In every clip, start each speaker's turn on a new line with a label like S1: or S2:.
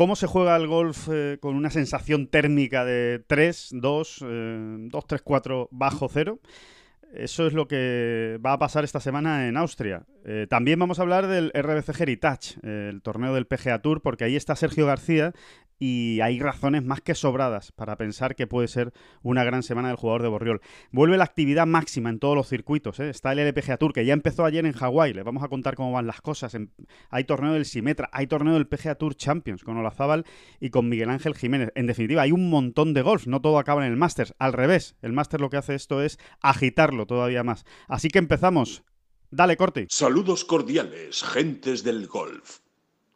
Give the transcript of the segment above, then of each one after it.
S1: ¿Cómo se juega el golf eh, con una sensación térmica de 3, 2, 2, 3, 4 bajo cero? Eso es lo que va a pasar esta semana en Austria. Eh, también vamos a hablar del RBC Heritage, el torneo del PGA Tour, porque ahí está Sergio García y hay razones más que sobradas para pensar que puede ser una gran semana del jugador de Borriol. Vuelve la actividad máxima en todos los circuitos. ¿eh? Está el LPGA Tour, que ya empezó ayer en Hawái. Les vamos a contar cómo van las cosas. Hay torneo del Simetra, hay torneo del PGA Tour Champions con Olazábal y con Miguel Ángel Jiménez. En definitiva, hay un montón de golf. No todo acaba en el Masters. Al revés, el Masters lo que hace esto es agitarlo todavía más. Así que empezamos. Dale, Corti.
S2: Saludos cordiales, gentes del golf.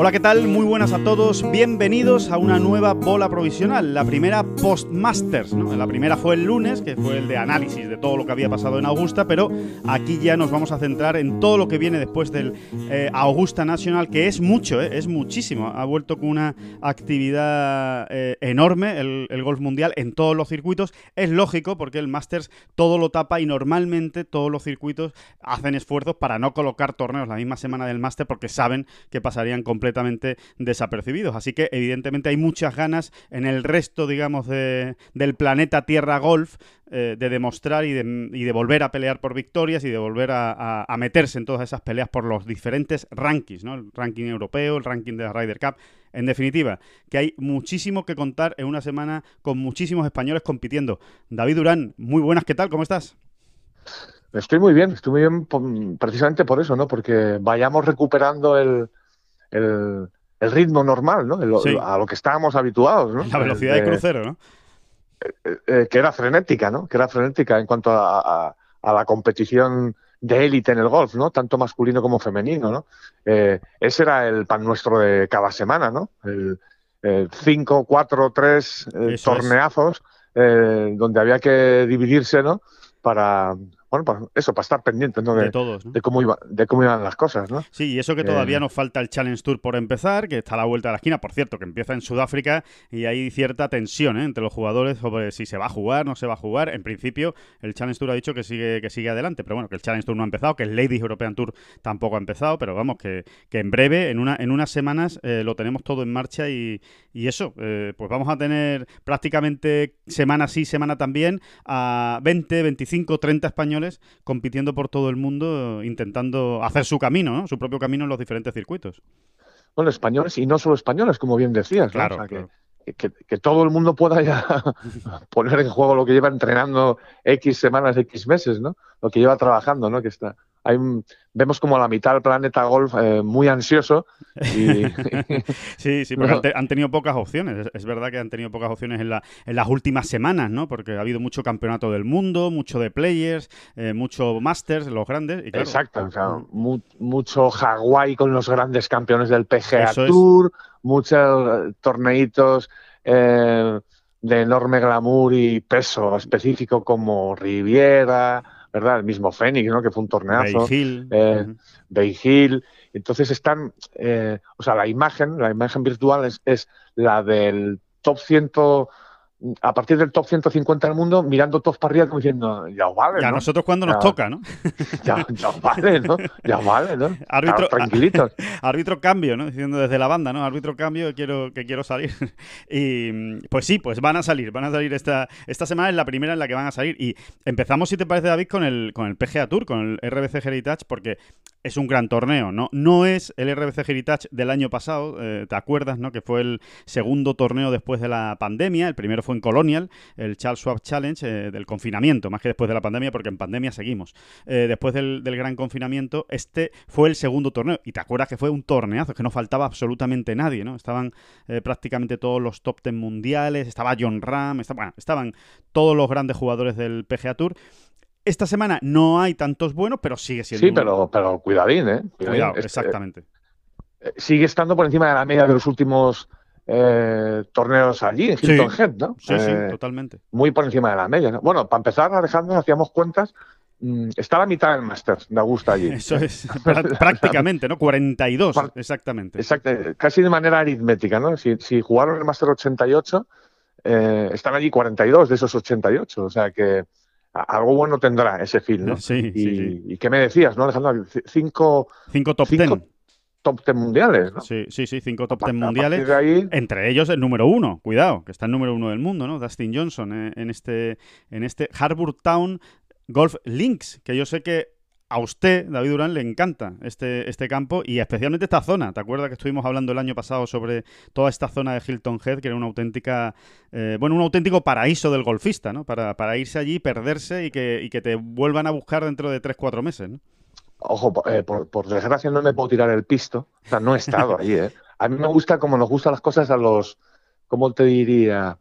S1: Hola, ¿qué tal? Muy buenas a todos. Bienvenidos a una nueva bola provisional, la primera post-Masters. ¿no? La primera fue el lunes, que fue el de análisis de todo lo que había pasado en Augusta, pero aquí ya nos vamos a centrar en todo lo que viene después del eh, Augusta National, que es mucho, ¿eh? es muchísimo. Ha vuelto con una actividad eh, enorme el, golf mundial en todos los circuitos. Es lógico porque el Masters todo lo tapa y normalmente todos los circuitos hacen esfuerzos para no colocar torneos la misma semana del Masters porque saben que pasarían completamente completamente desapercibidos. Así que evidentemente hay muchas ganas en el resto, digamos, de, del planeta Tierra Golf eh, de demostrar y de, y de, volver a pelear por victorias y de volver a, a, a, meterse en todas esas peleas por los diferentes rankings, ¿no? El ranking europeo, el ranking de la Ryder Cup. En definitiva, que hay muchísimo que contar en una semana con muchísimos españoles compitiendo. David Durán, muy buenas, ¿qué tal? ¿Cómo estás?
S3: Estoy muy bien, estoy muy bien precisamente por eso, ¿no? Porque vayamos recuperando el, el, el ritmo normal, ¿no? El, sí. A lo que estábamos habituados, ¿no?
S1: La velocidad de, de crucero, ¿no?
S3: Eh, eh, que era frenética, ¿no? Que era frenética en cuanto a, a, a la competición de élite en el golf, ¿no? Tanto masculino como femenino, ¿no? Eh, ese era el pan nuestro de cada semana, ¿no? El 5, 4, 3 torneazos eh, donde había que dividirse, ¿no? Para, bueno, pues eso, para estar pendientes ¿no? de,
S1: de, todos, ¿no?
S3: de, cómo iba, de cómo iban las cosas. ¿no?
S1: Sí, y eso que todavía eh... nos falta el Challenge Tour por empezar, que está a la vuelta de la esquina, por cierto, que empieza en Sudáfrica y hay cierta tensión ¿eh? entre los jugadores sobre si se va a jugar, no se va a jugar. En principio, el Challenge Tour ha dicho que sigue, que sigue adelante, pero bueno, que el Challenge Tour no ha empezado, que el Ladies European Tour tampoco ha empezado, pero vamos, que, que en breve, en, una, en unas semanas, eh, lo tenemos todo en marcha y, y eso, eh, pues vamos a tener prácticamente semana sí, semana también, a 20, 25, 30 españoles compitiendo por todo el mundo intentando hacer su camino, ¿no? su propio camino en los diferentes circuitos.
S3: Bueno, españoles y no solo españoles, como bien decías.
S1: Claro,
S3: ¿no? o sea,
S1: claro.
S3: Que, que, que, todo el mundo pueda ya poner en juego lo que lleva entrenando X semanas, X meses, ¿no? Lo que lleva trabajando, ¿no? Que está, hay un, vemos como a la mitad del planeta golf eh, muy ansioso. Y...
S1: sí, sí, porque no. han, te, han, tenido pocas opciones. Es, es, verdad que han tenido pocas opciones en, la, en, las últimas semanas, ¿no? Porque ha habido mucho campeonato del mundo, mucho de players, eh, mucho masters, los grandes. Y claro,
S3: Exacto, o sea, mu mucho Hawái con los grandes campeones del PGA Tour, es. muchos torneitos. Eh, de enorme glamour y peso específico como Riviera, ¿verdad? El mismo Fénix, ¿no? Que fue un torneazo.
S1: Bay Hill.
S3: Eh, uh -huh. Bay Hill. Entonces están, eh, o sea, la imagen, la imagen virtual es, es la del top 100, a partir del top 150 del mundo, mirando todos para arriba como diciendo, ya vale.
S1: Ya
S3: ¿no?
S1: nosotros cuando
S3: ya,
S1: nos toca, ¿no?
S3: Ya, ya, vale, ¿no? Ya vale, ¿no?
S1: Árbitro,
S3: tranquilitos.
S1: árbitro cambio, ¿no? Diciendo desde la banda, ¿no? Árbitro cambio, que quiero, que quiero salir. y pues sí, pues van a salir, van a salir esta, esta semana, es la primera en la que van a salir. Y empezamos, si te parece, David, con el, con el PGA Tour, con el RBC Heritage, porque es un gran torneo, ¿no? No es el RBC Heritage del año pasado, eh, ¿te acuerdas, no? Que fue el segundo torneo después de la pandemia, el primero fue fue en Colonial, el Charles Schwab Challenge eh, del confinamiento, más que después de la pandemia, porque en pandemia seguimos. Eh, después del, gran confinamiento, este fue el segundo torneo. Y te acuerdas que fue un torneazo, que no faltaba absolutamente nadie, ¿no? Estaban prácticamente todos los top ten mundiales, estaba John Ram, estaban todos los grandes jugadores del PGA Tour. Esta semana no hay tantos buenos, pero sigue siendo.
S3: Sí, pero, pero cuidadín, ¿eh?
S1: Cuidado, exactamente.
S3: Eh, sigue estando por encima de la media de los últimos eh, torneos allí, en Hilton Head, ¿no?
S1: Sí, sí, eh, totalmente.
S3: Muy por encima de la media. ¿no? Bueno, para empezar, Alejandro, hacíamos cuentas. Mm, está a la mitad del Masters de Augusta allí.
S1: Eso es, prácticamente, ¿no? 42, exactamente.
S3: Exacto, casi de manera aritmética, ¿no? Si, si jugaron el Master 88, están allí 42 de esos 88, o sea que algo bueno tendrá ese film, ¿no?
S1: Sí,
S3: y,
S1: sí,
S3: y qué me decías, ¿no, Alejandro? Cinco,
S1: cinco top ten.
S3: Top ten mundiales, ¿no?
S1: Sí, sí, sí, cinco top ten mundiales. Entre ellos el número uno, cuidado, que está el número uno del mundo, ¿no? Dustin Johnson eh, en este, en este Harbour Town Golf Links, que yo sé que a usted, David Durán, le encanta este, este campo y especialmente esta zona. ¿Te acuerdas que estuvimos hablando el año pasado sobre toda esta zona de Hilton Head, que era una auténtica, eh, bueno, un auténtico paraíso del golfista, ¿no? Para, para irse allí, perderse y que, y que te vuelvan a buscar dentro de 3-4 meses, ¿no?
S3: Ojo, eh, por, por, desgracia no me puedo tirar el pisto. O sea, no he estado allí, ¿eh? A mí me gusta como nos gustan las cosas a los, ¿cómo te diría?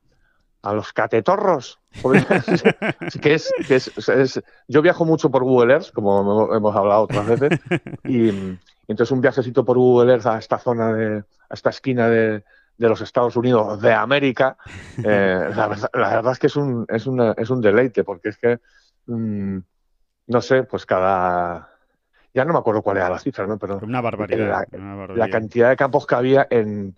S3: a los catetorros. que es, que es, yo viajo mucho por Google Earth, como hemos hablado otras veces, y, entonces un viajecito por Google Earth a esta zona, de, a esta esquina de, los Estados Unidos de América, eh, la, verdad, es que es un, es, una, es un deleite, porque es que, mm, no sé, pues cada... Ya no me acuerdo cuál era la cifra, ¿no? Pero
S1: una barbaridad,
S3: la,
S1: una barbaridad.
S3: la cantidad de campos que había en,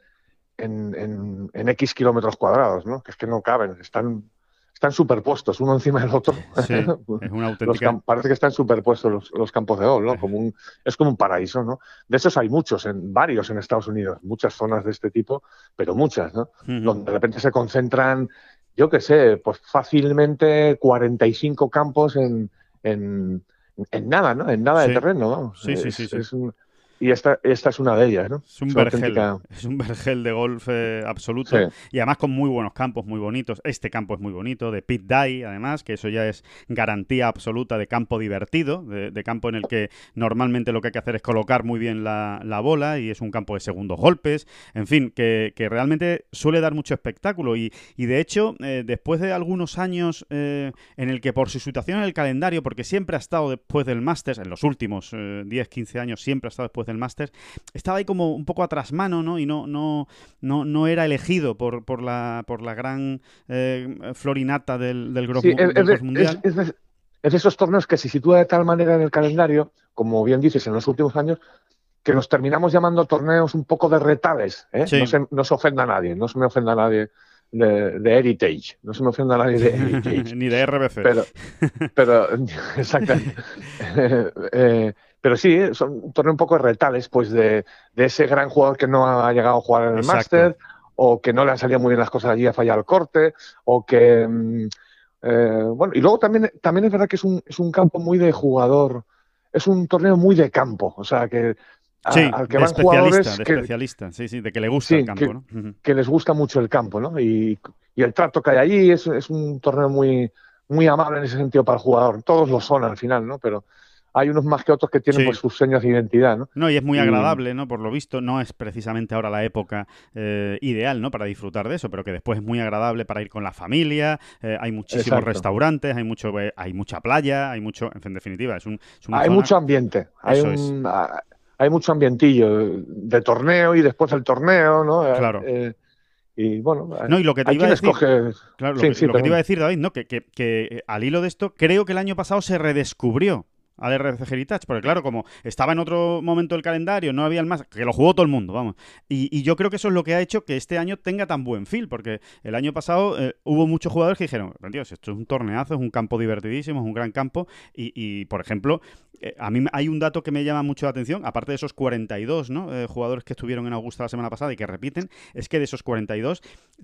S3: en, en, X kilómetros cuadrados, ¿no? Que es que no caben, están, están superpuestos uno encima del otro.
S1: Sí, es una auténtica...
S3: parece que están superpuestos los, campos de golf, ¿no? Como un, es como un paraíso, ¿no? De esos hay muchos, en varios en Estados Unidos, muchas zonas de este tipo, pero muchas, ¿no? Donde de repente se concentran, yo qué sé, pues fácilmente 45 campos en, en, en nada, ¿no? En nada de terreno, ¿no?
S1: Sí, sí, sí.
S3: Es un, y esta, esta es una de ellas, ¿no?
S1: Es un, vergel, es un vergel de golf eh, absoluto. Y además con muy buenos campos, muy bonitos. Este campo es muy bonito, de pit die, además, que eso ya es garantía absoluta de campo divertido, de, campo en el que normalmente lo que hay que hacer es colocar muy bien la, bola y es un campo de segundos golpes. En fin, que, realmente suele dar mucho espectáculo. Y, de hecho, eh, después de algunos años eh, en el que por su situación en el calendario, porque siempre ha estado después del Masters, en los últimos 10, 15 años siempre ha estado después del Masters, estaba ahí como un poco atrás mano, ¿no? Y no, no, no, no era elegido por, por, la, por la gran eh, florinata del, del, grupo, mundial.
S3: Es, de, esos torneos que se sitúa de tal manera en el calendario, como bien dices, en los últimos años, que nos terminamos llamando torneos un poco de retales. ¿eh? No, se, no se ofenda a nadie, no se me ofenda a nadie de, Heritage. No se me ofenda a nadie de Heritage.
S1: Ni de RBC.
S3: Pero, pero exactamente. eh, pero sí, son un torneo un poco retales, pues de, de, ese gran jugador que no ha llegado a jugar en el Master, o que no le han salido muy bien las cosas allí, ha fallado el corte, o que. Mm, eh, bueno, y luego también, también es verdad que es un, es un campo muy de jugador, es un torneo muy de campo, o sea que
S1: al que van jugadores de especialista, sí, sí, de que le gusta el campo,
S3: que,
S1: ¿no?
S3: que, les gusta mucho el campo, ¿no? Y, y el trato que hay allí es, es, un torneo muy, muy amable en ese sentido para el jugador. Todos lo son al final, ¿no? Pero hay unos más que otros que tienen pues, sus señas de identidad, ¿no?
S1: No, y es muy agradable, ¿no? Por lo visto, no es precisamente ahora la época eh, ideal, ¿no? Para disfrutar de eso, pero que después es muy agradable para ir con la familia, eh, hay muchísimos restaurantes, hay mucho eh, hay mucha playa, hay mucho, en definitiva, es un...
S3: hay mucho ambiente, hay, un, ah, hay mucho ambientillo de torneo y después del torneo, ¿no?
S1: Claro.
S3: y bueno,
S1: no, y lo que te iba a decir, claro, lo, que, te iba a decir, David, ¿no? Que, que, que al hilo de esto, creo que el año pasado se redescubrió al RC Heritage, porque claro, como estaba en otro momento del calendario, no había el más, que lo jugó todo el mundo, vamos. Y, yo creo que eso es lo que ha hecho que este año tenga tan buen feel, porque el año pasado eh, hubo muchos jugadores que dijeron, Dios, esto es un torneazo, es un campo divertidísimo, es un gran campo, y, por ejemplo, eh, a mí hay un dato que me llama mucho la atención, aparte de esos 42 ¿no? Eh, jugadores que estuvieron en Augusta la semana pasada y que repiten, es que de esos 42,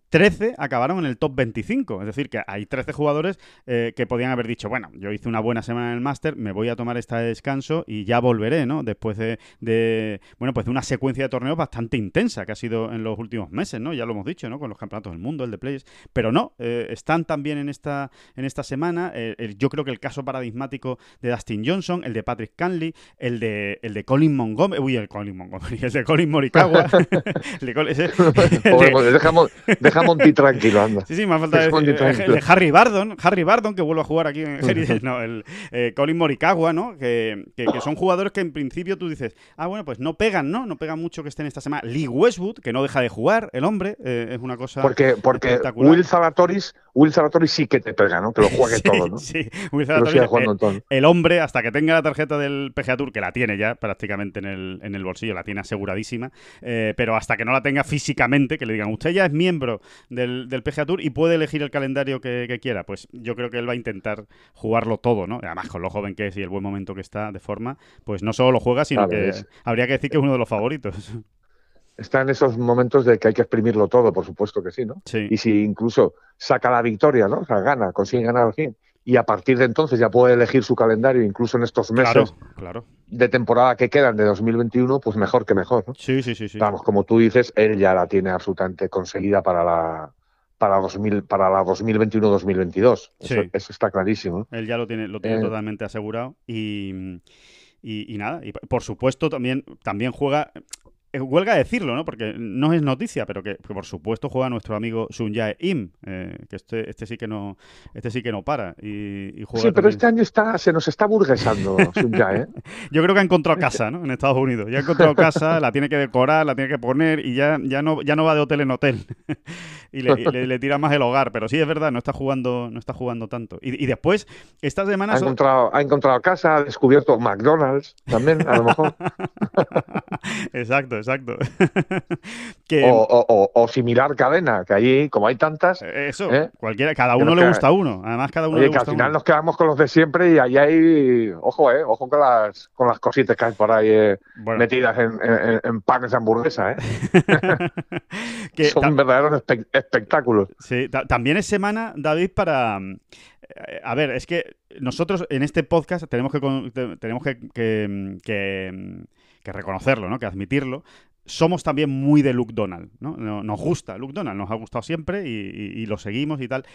S1: 13 acabaron en el top 25, es decir, que hay 13 jugadores que podían haber dicho, bueno, yo hice una buena semana en el Máster, me voy a tomar tomar este descanso y ya volveré, ¿no? Después de, de, bueno, pues de una secuencia de torneos bastante intensa que ha sido en los últimos meses, ¿no? Ya lo hemos dicho, ¿no? Con los campeonatos del mundo, el de Players, pero no, eh, están también en esta, en esta semana. Eh, yo creo que el caso paradigmático de Dustin Johnson, el de Patrick Canley, el de, el de Colin Montgomery, uy, el Colin Montgomery, el de Colin Morikawa. el de Colin, ese-
S3: Pues dejamos, dejamos un ti tranquilo, anda.
S1: Sí, sí, me falta decir, eh, el de Harry Bardon, Harry Bardon, que vuelve a jugar aquí en Heritage, no, el eh, Colin Morikawa, ¿no? Que, que- que son jugadores que en principio tú dices, ah, bueno, pues no pegan, ¿no? No pegan mucho que estén esta semana. Lee Westwood, que no deja de jugar, el hombre, eh, es una cosa
S3: Porque, porque
S1: espectacular.
S3: Will Zalatoris, Will Zalatoris sí que te pega, ¿no? Que lo juegue
S1: Sí,
S3: todo, ¿no?
S1: Sí, Will Zalatoris, eh, el hombre, hasta que tenga la tarjeta del PGA Tour, que la tiene ya prácticamente en el, en el bolsillo, la tiene aseguradísima, eh, pero hasta que no la tenga físicamente, que le digan, usted ya es miembro del, del PGA Tour y puede elegir el calendario que, que quiera, pues yo creo que él va a intentar jugarlo todo, ¿no? Además, con lo joven que es y el buen momento que está de forma, pues no solo lo juega, sino que
S3: es-
S1: habría que decir que es uno de los favoritos.
S3: Está en esos momentos de que hay que exprimirlo todo, por supuesto que sí, ¿no?
S1: Sí.
S3: Y si incluso saca la victoria, ¿no? O sea, gana, consigue ganar al fin. Y a partir de entonces ya puede elegir su calendario, incluso en estos meses
S1: Claro, claro.
S3: de temporada que quedan de 2021, pues mejor que mejor, ¿no?
S1: Sí, sí, sí, sí.
S3: Vamos, como tú dices, él ya la tiene absolutamente conseguida para la para 2000 para la 2021-2022. Eso,
S1: Sí.
S3: eso está clarísimo.
S1: Él ya lo tiene, lo tiene
S3: Eh.
S1: totalmente asegurado. Y, y, y nada, y por supuesto también, también juega. Eh, Huelga decirlo, ¿no? Porque no es noticia, pero que, que por supuesto juega nuestro amigo Sun Jae Im, eh, que este, este sí que no, este sí que no para. Y, y juega
S3: Sí, pero
S1: también-
S3: este año está, se nos está burguesando Sun Jae, ¿eh?
S1: Yo creo que ha encontrado casa, ¿no? En Estados Unidos. Ya ha encontrado casa, la tiene que decorar, la tiene que poner y ya, ya no, ya no va de hotel en hotel. y le, y le- le tira más el hogar. Pero sí es verdad, no está jugando, no está jugando tanto. Y, y después, esta semana
S3: Ha
S1: son-
S3: encontrado, ha encontrado casa, ha descubierto McDonald's también, a lo mejor.
S1: exacto, exacto. que
S3: o, o- similar cadena, que allí, como hay tantas,
S1: eso,
S3: ¿eh?
S1: cualquiera, cada uno le gusta uno. Además, cada uno
S3: oye,
S1: le
S3: que al final
S1: uno.
S3: nos quedamos con los de siempre y ahí hay, ojo, eh, ojo con las, con las cositas que hay por ahí eh,
S1: Bueno,
S3: metidas en, en- en panes de hamburguesa, ¿eh?
S1: que
S3: Son verdaderos espe- espectáculos.
S1: Sí, ta- también es semana, David, para... eh, A ver, es que nosotros en este podcast tenemos que, tenemos que, que, que, que reconocerlo, ¿no? Que admitirlo. Somos también muy de Luke Donald, ¿no? No- Nos gusta Luke Donald, nos ha gustado siempre y, y- lo seguimos y tal.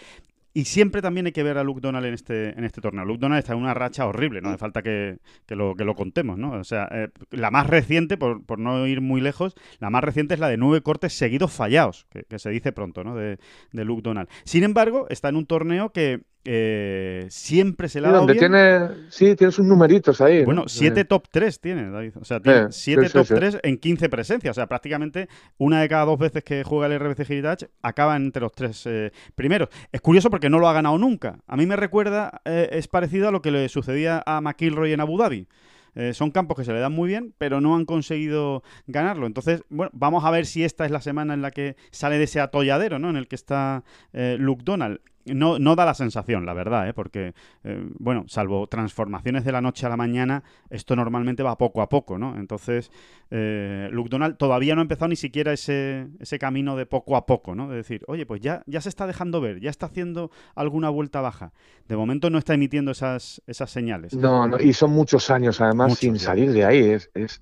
S1: Y siempre también hay que ver a Luke Donald en este, en este torneo. Luke Donald está en una racha horrible, no hace falta que, que lo, que contemos, ¿no? O sea, eh, la más reciente, por, por no ir muy lejos, la más reciente es la de nueve cortes seguidos fallados, que, se dice pronto, ¿no? De Luke Donald. Sin embargo, está en un torneo que eh, siempre se le ha dado
S3: donde
S1: bien.
S3: tiene, sí, tiene sus numeritos ahí. ¿no?
S1: Bueno, siete
S3: Eh,
S1: top 3 tiene, David. O sea, tiene
S3: Eh,
S1: 7
S3: sí, sí,
S1: top
S3: sí.
S1: 3 en 15 presencias. O sea, prácticamente una de cada dos veces que juega el RBC Heritage acaba entre los tres eh, primeros. Es curioso porque no lo ha ganado nunca. A mí me recuerda, eh, es parecido a lo que le sucedía a McIlroy en Abu Dhabi. Eh, son campos que se le dan muy bien, pero no han conseguido ganarlo. Entonces, bueno, vamos a ver si esta es la semana en la que sale de ese atolladero, ¿no? En el que está eh, Luke Donald. No, no da la sensación, la verdad, ¿eh? porque, eh, bueno, salvo transformaciones de la noche a la mañana, esto normalmente va poco a poco, ¿no? Entonces, eh, Luke Donald todavía no ha empezado ni siquiera ese, ese camino de poco a poco, ¿no? De decir, oye, pues ya, ya se está dejando ver, ya está haciendo alguna vuelta baja. De momento no está emitiendo esas, esas señales.
S3: No, no, y son muchos años además
S1: Muchos,
S3: sin salir de ahí. Es, es,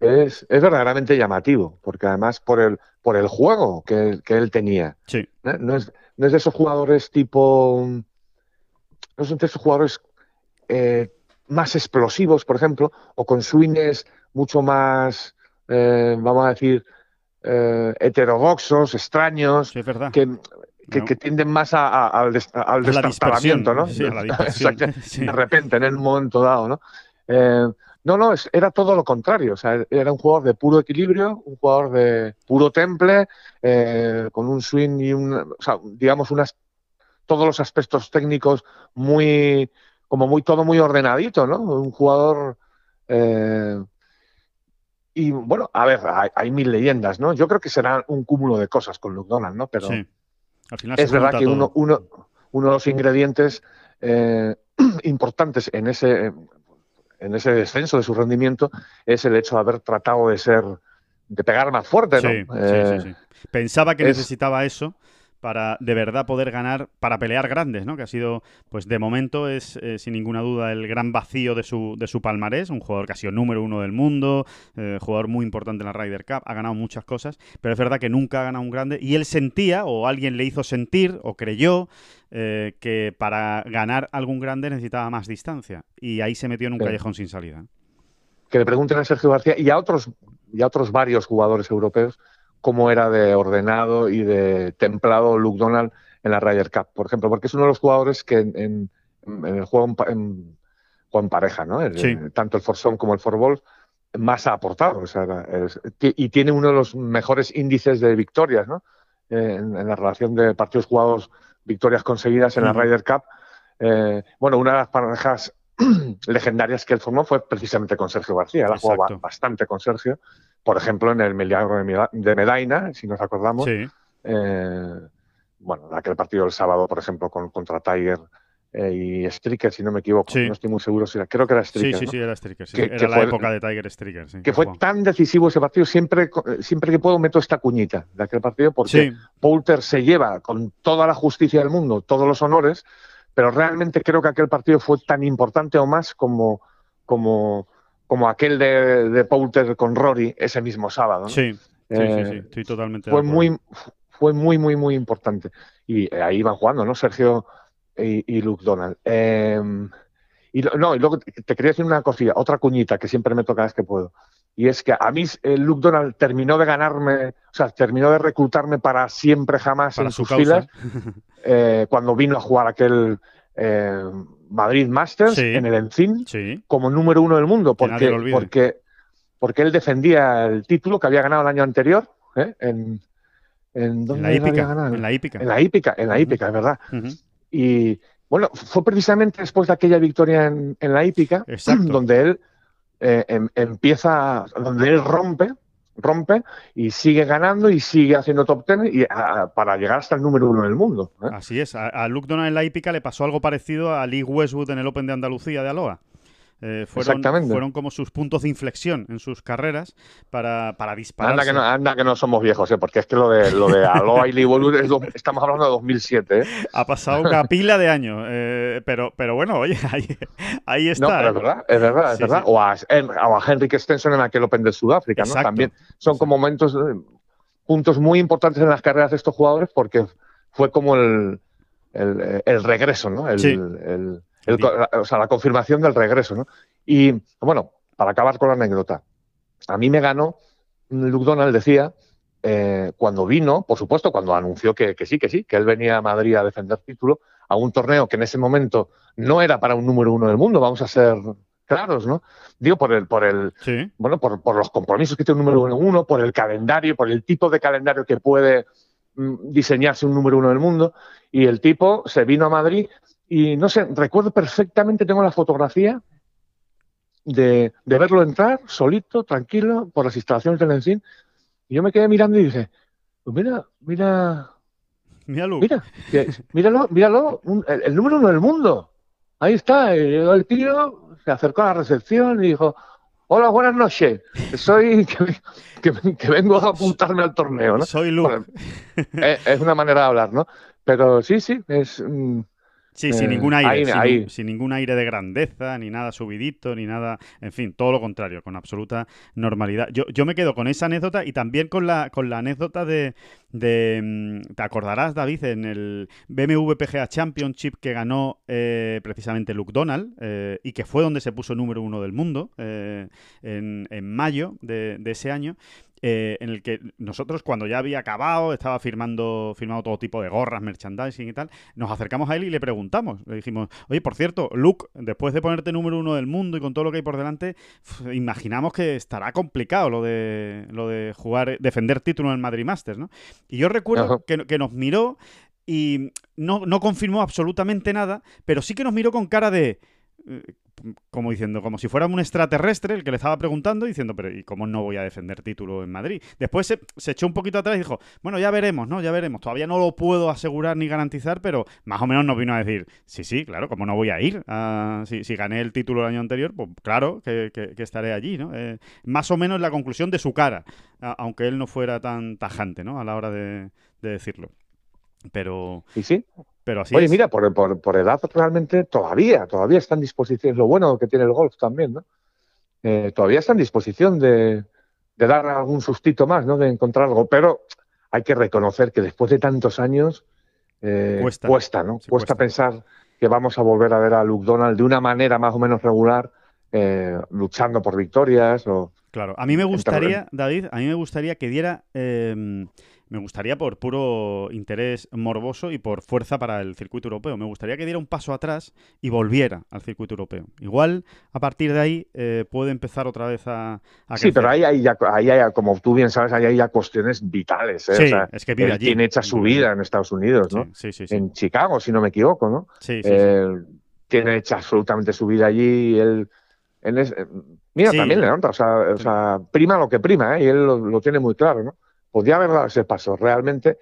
S3: es, es verdaderamente llamativo, porque además por el, por el juego que, que él tenía.
S1: Sí,
S3: ¿eh? No es, no es de esos jugadores tipo. No son de esos jugadores eh, más explosivos, por ejemplo, o con swings mucho más, eh, vamos a decir, eh, heterodoxos, extraños,
S1: sí,
S3: que, que,
S1: No.
S3: que tienden más a- a- al, des- al destartalamiento, ¿no?
S1: sí, a la sí.
S3: De repente, en el momento dado, ¿no? No, no, es- era todo lo contrario. O sea, era un jugador de puro equilibrio, un jugador de puro temple, eh, con un swing y un, o sea, digamos, unas, todos los aspectos técnicos muy, como muy, todo muy ordenadito, ¿no? Un jugador, eh, y bueno, a ver, hay, hay mil leyendas, ¿no? Yo creo que será un cúmulo de cosas con Luke Donald, ¿no? Pero
S1: sí. Al final
S3: es verdad que uno, uno, uno de los ingredientes eh, importantes en ese, en ese descenso de su rendimiento es el hecho de haber tratado de ser, de pegar más fuerte, ¿no?
S1: Sí, sí,
S3: Eh,
S1: sí, sí. Pensaba que
S3: es-
S1: necesitaba eso, para de verdad poder ganar, para pelear grandes, ¿no? Que ha sido, pues de momento es eh, sin ninguna duda el gran vacío de su, de su palmarés, un jugador que ha sido número uno del mundo, eh, jugador muy importante en la Ryder Cup, ha ganado muchas cosas, pero es verdad que nunca ha ganado un grande y él sentía, o alguien le hizo sentir, o creyó, eh, que para ganar algún grande necesitaba más distancia y ahí se metió en un callejón sin salida.
S3: Que le pregunten a Sergio García y a otros, y a otros varios jugadores europeos cómo era de ordenado y de templado Luke Donald en la Ryder Cup, por ejemplo, porque es uno de los jugadores que en, el juego en, pareja, ¿no? tanto el Forsong como el Forbol más ha aportado. y tiene uno de los mejores índices de victorias, ¿no? en, la relación de partidos jugados, victorias conseguidas en la Ryder Cup. Eh, bueno, una de las parejas legendarias que él formó fue precisamente con Sergio García. Él ha jugado bastante con Sergio por ejemplo, en el Milagro de Medaina, si nos acordamos. Sí. Eh, bueno, aquel partido del sábado, por ejemplo, con, contra Tiger eh, y Stricker, si no me equivoco. No estoy muy seguro si era. Creo que era Stricker.
S1: Sí, sí, sí, era Stricker. era la época de Tiger Stricker.
S3: que fue tan decisivo ese partido. Siempre, siempre que puedo meto esta cuñita de aquel partido porque Poulter se lleva con toda la justicia del mundo, todos los honores, pero realmente creo que aquel partido fue tan importante o más como, como como aquel de, de Poulter con Rory ese mismo sábado.
S1: Sí, sí, sí, eh, estoy totalmente
S3: fue muy Fue muy, muy, muy importante. Y eh, ahí iban jugando, ¿no? Sergio y, Luke Donald. Em, y, no, y luego te quería decir una cosilla, otra cuñita que siempre me toca cada vez que puedo. Y es que a mí eh, Luke Donald terminó de ganarme, o sea, terminó de reclutarme para siempre jamás en sus filas cuando vino a jugar aquel Madrid Masters en el Encin como número uno del mundo, porque, porque, porque él defendía el título que había ganado el año anterior. ¿eh? En,
S1: en, la hípica, en la hípica.
S3: En la hípica, en la hípica, es verdad. Y bueno, fue precisamente después de aquella victoria en, la hípica donde él eh, em, empieza, donde él rompe rompe y sigue ganando y sigue haciendo top ten y para llegar hasta el número uno del mundo.
S1: ¿eh? Así es. A, Luke Donald en la hípica le pasó algo parecido a Lee Westwood en el Open de Andalucía de Aloha. Eh, fueron, fueron como sus puntos de inflexión en sus carreras para, para disparar.
S3: Anda que, no, anda que no somos viejos, ¿eh? porque es que lo de, lo de Aloha y Westwood estamos hablando de 2007. ¿eh?
S1: Ha pasado una pila de años, eh, pero, pero bueno, oye, ahí, está.
S3: No, pero es verdad, es verdad, es verdad. O, a, Henrik Stenson en aquel Open de Sudáfrica, ¿no? También son como momentos, puntos muy importantes en las carreras de estos jugadores porque fue como el, el, regreso, ¿no? el, o sea, la confirmación del regreso, ¿no? Y bueno, para acabar con la anécdota, a mí me ganó, Luke Donald decía, eh, cuando vino, por supuesto, cuando anunció que, sí, que sí, que él venía a Madrid a defender título, a un torneo que en ese momento no era para un número uno del mundo, vamos a ser claros, ¿no? Digo, por el, por el, bueno, por, por, los compromisos que tiene un número uno, por el calendario, por el tipo de calendario que puede mm, diseñarse un número uno del mundo. Y el tipo se vino a Madrid y no sé, recuerdo perfectamente, tengo la fotografía de, verlo entrar solito, tranquilo, por las instalaciones del Encin. Y yo me quedé mirando y dije, pues mira, mira.
S1: Míralo.
S3: Mira, míralo, míralo, el, número uno del mundo. Ahí está. Llegó el tío, se acercó a la recepción y dijo, Hola, buenas noches. Soy que, vengo a apuntarme al torneo, ¿no?
S1: Soy Luke.
S3: es, una manera de hablar, ¿no? Pero sí, sí, es, mm,
S1: Sí, sin eh, ningún aire, sin, ningún aire de grandeza, ni nada subidito, ni nada, en fin, todo lo contrario, con absoluta normalidad. Yo, yo me quedo con esa anécdota y también con la, con la anécdota de, de mm, te acordarás, David, en el BMW PGA Championship que ganó eh, precisamente Luke Donald eh, y que fue donde se puso número uno del mundo en, en, mayo de, de ese año. Eh, en el que nosotros cuando ya había acabado, estaba firmando, firmando todo tipo de gorras, merchandising y tal, nos acercamos a él y le preguntamos, le dijimos, oye, por cierto, Luke, después de ponerte número uno del mundo y con todo lo que hay por delante, imaginamos que estará complicado lo de, lo de jugar, defender título en el Madrid Masters, ¿no? Y yo recuerdo que, que, nos miró y no, no confirmó absolutamente nada, pero sí que nos miró con cara de como diciendo, como si fuera un extraterrestre el que le estaba preguntando, diciendo, pero ¿y cómo no voy a defender título en Madrid? Después se, echó un poquito atrás y dijo, bueno, ya veremos, ¿no? Ya veremos. Todavía no lo puedo asegurar ni garantizar, pero más o menos nos vino a decir, sí, sí, claro, ¿cómo no voy a ir? si, gané el título el año anterior, pues claro que, estaré allí, ¿no? Eh, más o menos la conclusión de su cara, aunque él no fuera tan tajante, ¿no? A la hora de decirlo. Pero,
S3: Y sí,
S1: pero así
S3: Oye,
S1: es.
S3: mira, por, por, por edad realmente todavía, todavía está en disposición, es lo bueno que tiene el golf también, ¿no? Eh, todavía está en disposición de, de dar algún sustito más, ¿no? De encontrar algo, pero hay que reconocer que después de tantos años eh,
S1: Cuesta.
S3: ¿no?
S1: Sí,
S3: cuesta
S1: cuesta.
S3: pensar que vamos a volver a ver a Luke Donald de una manera más o menos regular, eh, luchando por victorias o...
S1: Claro, a mí me gustaría, David, a mí me gustaría que diera, eh, me gustaría por puro interés morboso y por fuerza para el circuito europeo, me gustaría que diera un paso atrás y volviera al circuito europeo. Igual, a partir de ahí, eh, puede empezar otra vez a, a
S3: Sí, pero ahí hay, ya, ahí hay, como tú bien sabes, ahí hay ya cuestiones vitales, ¿eh?
S1: Sí,
S3: o sea,
S1: es que vive
S3: él
S1: allí.
S3: tiene hecha su vida en Estados Unidos, ¿no?
S1: Sí, sí, sí. sí.
S3: En Chicago, si no me equivoco, ¿no?
S1: Sí, sí, sí.
S3: Eh, tiene hecha absolutamente su vida allí. Él, en es- eh, mira, también le nota, o sea, o sea, prima lo que prima, ¿eh? y él lo, lo tiene muy claro, ¿no? Podía haber dado ese paso, realmente.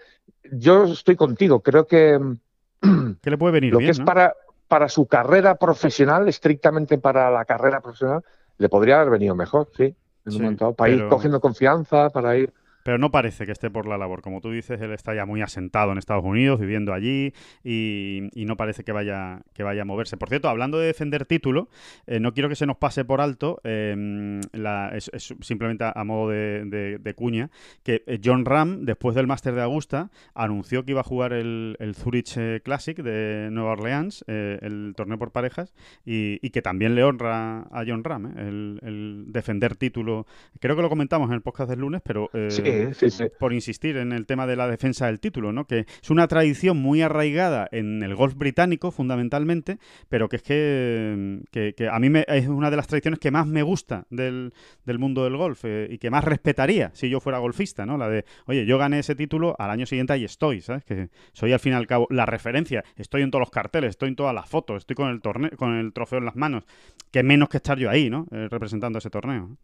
S3: Yo estoy contigo, creo que mm,
S1: Que le puede venir
S3: lo
S1: bien,
S3: que es
S1: ¿no?
S3: para, para su carrera profesional, estrictamente para la carrera profesional, le podría haber venido mejor, sí. En
S1: Sí,
S3: un momento dado, para ir cogiendo confianza, para ir.
S1: Pero no parece que esté por la labor. Como tú dices, él está ya muy asentado en Estados Unidos, viviendo allí, y, no parece que vaya, que vaya a moverse. Por cierto, hablando de defender título, eh, no quiero que se nos pase por alto, eh, la- es, simplemente a, modo de, cuña, que eh, John Ram, después del Máster de Augusta, anunció que iba a jugar el, el Zurich eh, Classic de Nueva Orleans, eh, el torneo por parejas, y, y que también le honra a John Ram, el, el defender título. Creo que lo comentamos en el podcast del lunes, pero... eh,
S3: Sí, sí, sí.
S1: por insistir en el tema de la defensa del título, ¿no? Que es una tradición muy arraigada en el golf británico, fundamentalmente, pero que es que, que- que a mí me- es una de las tradiciones que más me gusta del, del mundo del golf eh, y que más respetaría si yo fuera golfista, ¿no? La de, oye, yo gané ese título, al año siguiente ahí estoy, ¿sabes? Que soy al fin y al cabo la referencia, estoy en todos los carteles, estoy en todas las fotos, estoy con el torneo, con el trofeo en las manos, que menos que estar yo ahí, ¿no? Eh, representando ese torneo.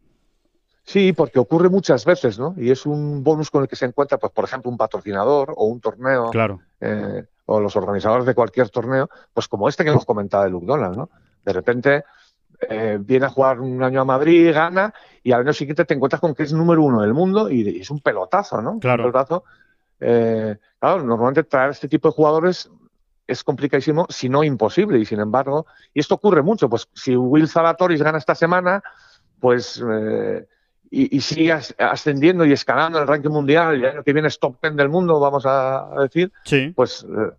S3: Sí, porque ocurre muchas veces, ¿no? Y es un bonus con el que se encuentra, pues, por ejemplo, un patrocinador o un torneo.
S1: Claro.
S3: eh, o los organizadores de cualquier torneo, pues como este que hemos comentado de Luke Donald, ¿no? De repente eh, viene a jugar un año a Madrid, gana, y al año siguiente te encuentras con que es número uno del mundo y, es un pelotazo, ¿no?
S1: Claro.
S3: Un pelotazo. Eh, claro, normalmente traer este tipo de jugadores es complicadísimo, si no imposible, y sin embargo, y esto ocurre mucho, pues si Will Zalatoris gana esta semana, pues y, y ascendiendo y escalando en el ranking mundial, y el año que viene es top 10 del mundo, vamos a decir,
S1: Sí.
S3: pues eh,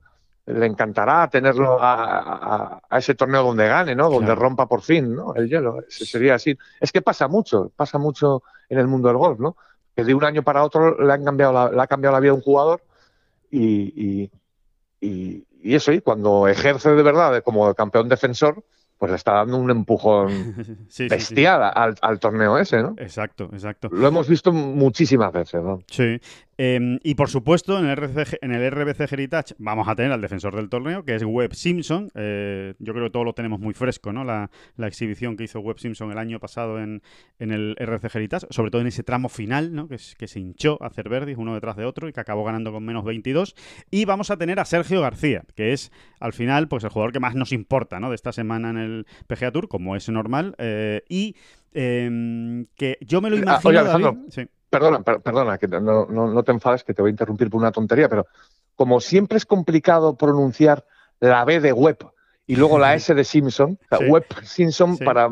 S3: le encantará tenerlo a, a- a ese torneo donde gane, ¿no? Donde
S1: Claro.
S3: rompa por fin, ¿no? El hielo. Sería así. Es que pasa mucho, pasa mucho en el mundo del golf, ¿no? Que de un año para otro le han cambiado la, le ha cambiado la vida a un jugador y, y, y- y eso, y cuando ejerce de verdad como campeón defensor, pues le está dando un empujón
S1: Sí, sí, sí.
S3: bestial al, al torneo ese, ¿no?
S1: Exacto, exacto.
S3: Lo hemos visto muchísimas veces, ¿no?
S1: Sí. Eh, y por supuesto, en el, RBC, en el RBC Heritage vamos a tener al defensor del torneo, que es Webb Simpson. Eh, yo creo que todo lo tenemos muy fresco, ¿no? La, la exhibición que hizo Webb Simpson el año pasado en, en el RBC Heritage, sobre todo en ese tramo final, ¿no? Que, que se hinchó a hacer verdis uno detrás de otro y que acabó ganando con menos 22. Y vamos a tener a Sergio García, que es al final pues el jugador que más nos importa, ¿no? De esta semana en el PGA Tour, como es normal. eh, y eh, que yo me lo
S3: Ah,
S1: imagino.
S3: oye,
S1: David- sí.
S3: Perdona, per- perdona, que no, no, no te enfades, que te voy a interrumpir por una tontería, pero como siempre es complicado pronunciar la B de web y luego la S de Simpson,
S1: Sí.
S3: web Simpson
S1: Sí.
S3: para,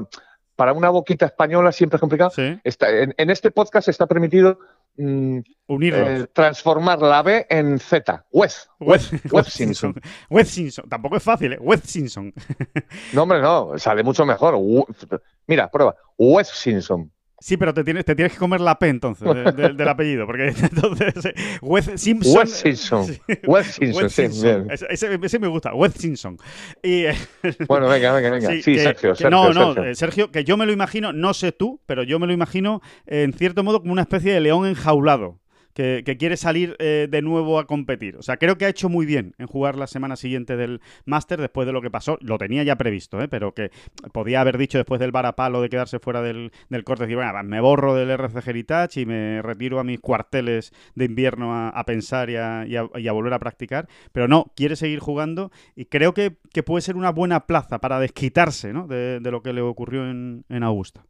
S3: para una boquita española siempre es complicado.
S1: Sí,
S3: Está, en, en este podcast está permitido mm, eh, transformar la B en Z, web, web, web Simpson.
S1: Web Simpson. Tampoco es fácil, ¿eh? Web Simpson.
S3: No, hombre, no, sale mucho mejor. Mira, prueba, web Simpson.
S1: Sí, pero te tienes, te tienes que comer la P entonces de- de- del apellido, porque entonces Web Simpson.
S3: Web Simpson.
S1: Sí.
S3: Web Simpson, sí,
S1: Simpson. Ese, ese- me gusta, Web Simpson. Y, eh,
S3: Bueno, venga, venga, venga. Sí,
S1: que-
S3: Sergio, Sergio,
S1: no, no,
S3: Sergio.
S1: eh, Sergio, que yo me lo imagino, no sé tú, pero yo me lo imagino en cierto modo como una especie de león enjaulado. Que, quiere salir eh, de nuevo a competir. O sea, creo que ha hecho muy bien en jugar la semana siguiente del Master después de lo que pasó. Lo tenía ya previsto, ¿eh? pero que podía haber dicho después del varapalo de quedarse fuera del, del corte, decir, bueno, me borro del RC Heritage y me retiro a mis cuarteles de invierno a, pensar y a, y a- volver a practicar. Pero no, quiere seguir jugando y creo que, que puede ser una buena plaza para desquitarse ¿no? de, de lo que le ocurrió en, en Augusta.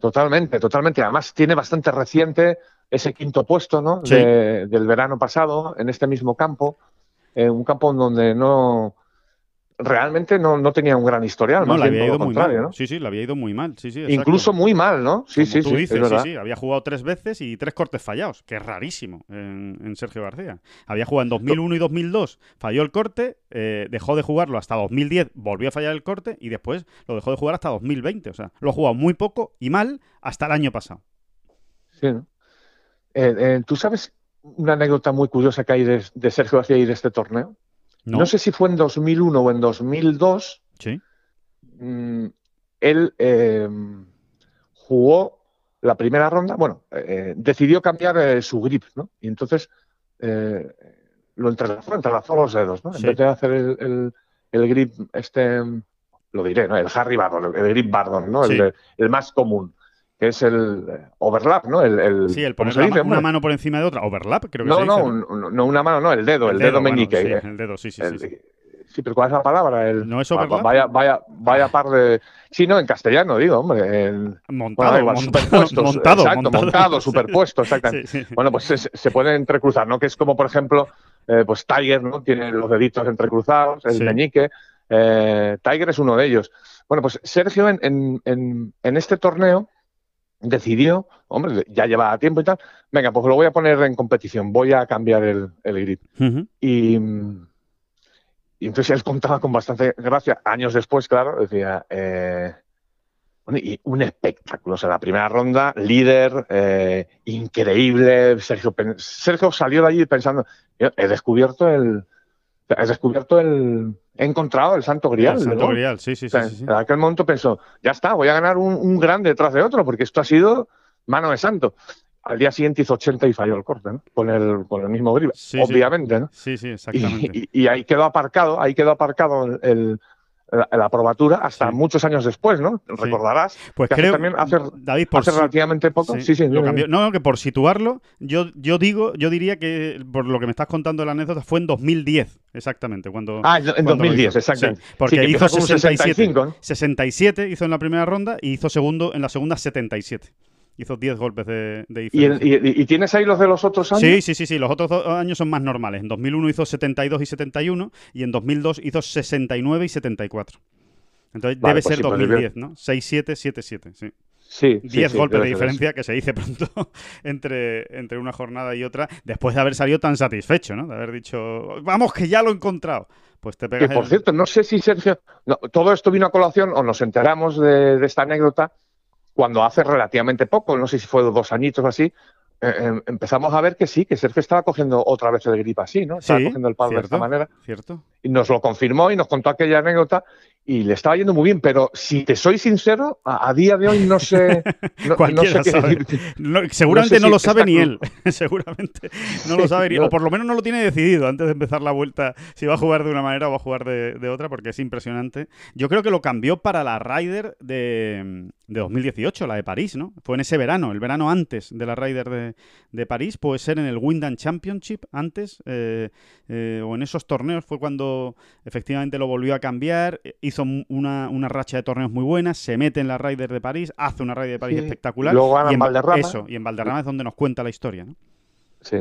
S3: Totalmente, totalmente. Además, tiene bastante reciente ese quinto puesto ¿no?
S1: Sí.
S3: De- del verano pasado en este mismo campo, eh, un campo en donde no realmente no, no tenía un gran historial,
S1: No,
S3: más
S1: había ido muy mal.
S3: ¿no?
S1: Sí, sí, le había ido muy mal. Sí, sí.
S3: Incluso muy mal, ¿no? Sí,
S1: Como
S3: sí,
S1: tú
S3: sí,
S1: dices, sí, sí. Había jugado tres veces y tres cortes fallados, que es rarísimo en, en Sergio García. Había jugado en 2001 y 2002, falló el corte, eh, dejó de jugarlo hasta 2010, volvió a fallar el corte y después lo dejó de jugar hasta 2020. O sea, lo ha jugado muy poco y mal hasta el año pasado.
S3: Sí, ¿no? Eh, eh, ¿Tú sabes una anécdota muy curiosa que hay de, de Sergio García y de este torneo?
S1: ¿No?
S3: No sé si fue en 2001 o en 2002.
S1: Sí.
S3: mm, él eh, jugó la primera ronda, bueno, eh, decidió cambiar eh, su grip, ¿no? Y entonces eh, lo entrelazó, entrelazó los dedos, ¿no?
S1: Sí.
S3: En vez de hacer el, el- el grip, este, lo diré, ¿no? El Harry Bardon, el, grip Bardon, ¿no?
S1: Sí.
S3: el más común, que es el eh, overlap, ¿no? El, el-
S1: Sí, el
S3: ¿cómo
S1: poner
S3: se
S1: la
S3: dice,
S1: ma- una mano por encima de otra. Overlap, creo que
S3: No,
S1: se dice.
S3: no, un- no una mano, no, el dedo, el,
S1: El
S3: dedo, meñique.
S1: sí,
S3: eh,
S1: el dedo, sí, sí,
S3: el-
S1: sí, sí.
S3: sí, pero ¿cuál es la palabra? El,
S1: ¿No es overlap?
S3: Vaya, vaya, vaya par de. Sí, no, en castellano, digo, hombre.
S1: Montado,
S3: bueno, igual,
S1: montado,
S3: superpuestos.
S1: montado,
S3: exacto,
S1: montado.
S3: montado, superpuesto, exactamente.
S1: Sí, sí.
S3: Bueno, pues se, se pueden entrecruzar, ¿no? Que es como, por ejemplo, eh, pues Tiger, ¿no? Tiene los deditos entrecruzados, el meñique. eh, Tiger es uno de ellos. Bueno, pues Sergio en, en, en, en este torneo decidió, hombre, ya llevaba tiempo y tal, venga, pues lo voy a poner en competición, voy a cambiar el, el.
S1: Ujú.
S3: Y, y entonces él contaba con bastante gracia, años después, claro, decía, eh, y un espectáculo, o sea, la primera ronda, líder, eh, increíble, Sergio, Sergio salió de allí pensando, "Yo he descubierto el, he descubierto el, he encontrado el santo grial.
S1: El Santo
S3: golf".
S1: Grial, sí, sí,
S3: O
S1: sí.
S3: sea,
S1: sí, sí.
S3: En aquel momento pensó, ya está, voy a ganar un, un grande detrás de otro, porque esto ha sido mano de santo. Al día siguiente hizo 80 y falló el corte, ¿no? Con el, con el mismo
S1: Sí, sí.
S3: obviamente, ¿no?
S1: Sí, sí, exactamente.
S3: Y, y- y ahí quedó aparcado, ahí quedó aparcado el- la, la probatura hasta
S1: Sí.
S3: muchos años después, ¿no? Recordarás.
S1: Pues
S3: que hace
S1: creo,
S3: también hace-
S1: David, por
S3: Hace
S1: si-
S3: relativamente poco. Sí, sí,
S1: lo
S3: dime,
S1: cambió. No, que por situarlo, yo, yo digo, yo diría que por lo que me estás contando de la anécdota fue en 2010, exactamente, cuando
S3: Ah, en-
S1: cuando lo
S3: 2010,
S1: hizo.
S3: exactamente.
S1: Sí, porque
S3: Sí, que
S1: hizo
S3: empezó con un
S1: 67.
S3: 65, ¿no?
S1: 67 hizo en la primera ronda y hizo segundo en la segunda 77. Hizo 10 golpes de, de
S3: ¿Y, el- y- y tienes ahí los de los otros años?
S1: Sí, sí, sí, sí. Los otros dos años son más normales. En 2001 hizo 72 y 71 y en 2002 hizo 69 y 74. Entonces
S3: Vale,
S1: debe
S3: pues
S1: ser
S3: sí, pues
S1: 2010, ¿no? 6-7, 7-7, sí.
S3: Sí, sí,
S1: 10
S3: sí,
S1: golpes de diferencia, que se dice pronto entre, entre una jornada y otra, después de haber salido tan satisfecho, ¿no? De haber dicho, vamos, que ya lo he encontrado. Pues te pegas
S3: por
S1: el-
S3: cierto, no sé si Sergio. no, todo esto vino a colación o nos enteramos de, de esta anécdota cuando hace relativamente poco, no sé si fue dos añitos o así. eh, eh, empezamos a ver que sí, que Sergio estaba cogiendo otra vez el grip así, ¿no? Estaba
S1: Sí,
S3: cogiendo el palo de esta manera.
S1: ¿Cierto?
S3: Y nos lo confirmó y nos contó aquella anécdota y le estaba yendo muy bien, pero si te soy sincero, a, a día de hoy no sé, no, no sé qué.
S1: No, seguramente
S3: sé
S1: no, lo sabe ni él. seguramente no lo sabe ni. O por lo menos no lo tiene decidido antes de empezar la vuelta si va a jugar de una manera o va a jugar de, de otra, porque es impresionante. Yo creo que lo cambió para la Ryder de, de 2018, la de París, ¿no? Fue en ese verano, el verano antes de la Ryder de, de París. Puede ser en el Wyndham Championship antes, eh, eh, o en esos torneos fue cuando efectivamente lo volvió a cambiar. Hizo una, una racha de torneos muy buenas, se mete en la Ryder de París, hace una Ryder de París
S3: Sí.
S1: espectacular.
S3: Luego gana
S1: y
S3: en Valderrama.
S1: Eso, y en Valderrama es donde nos cuenta la historia, ¿no?
S3: Sí,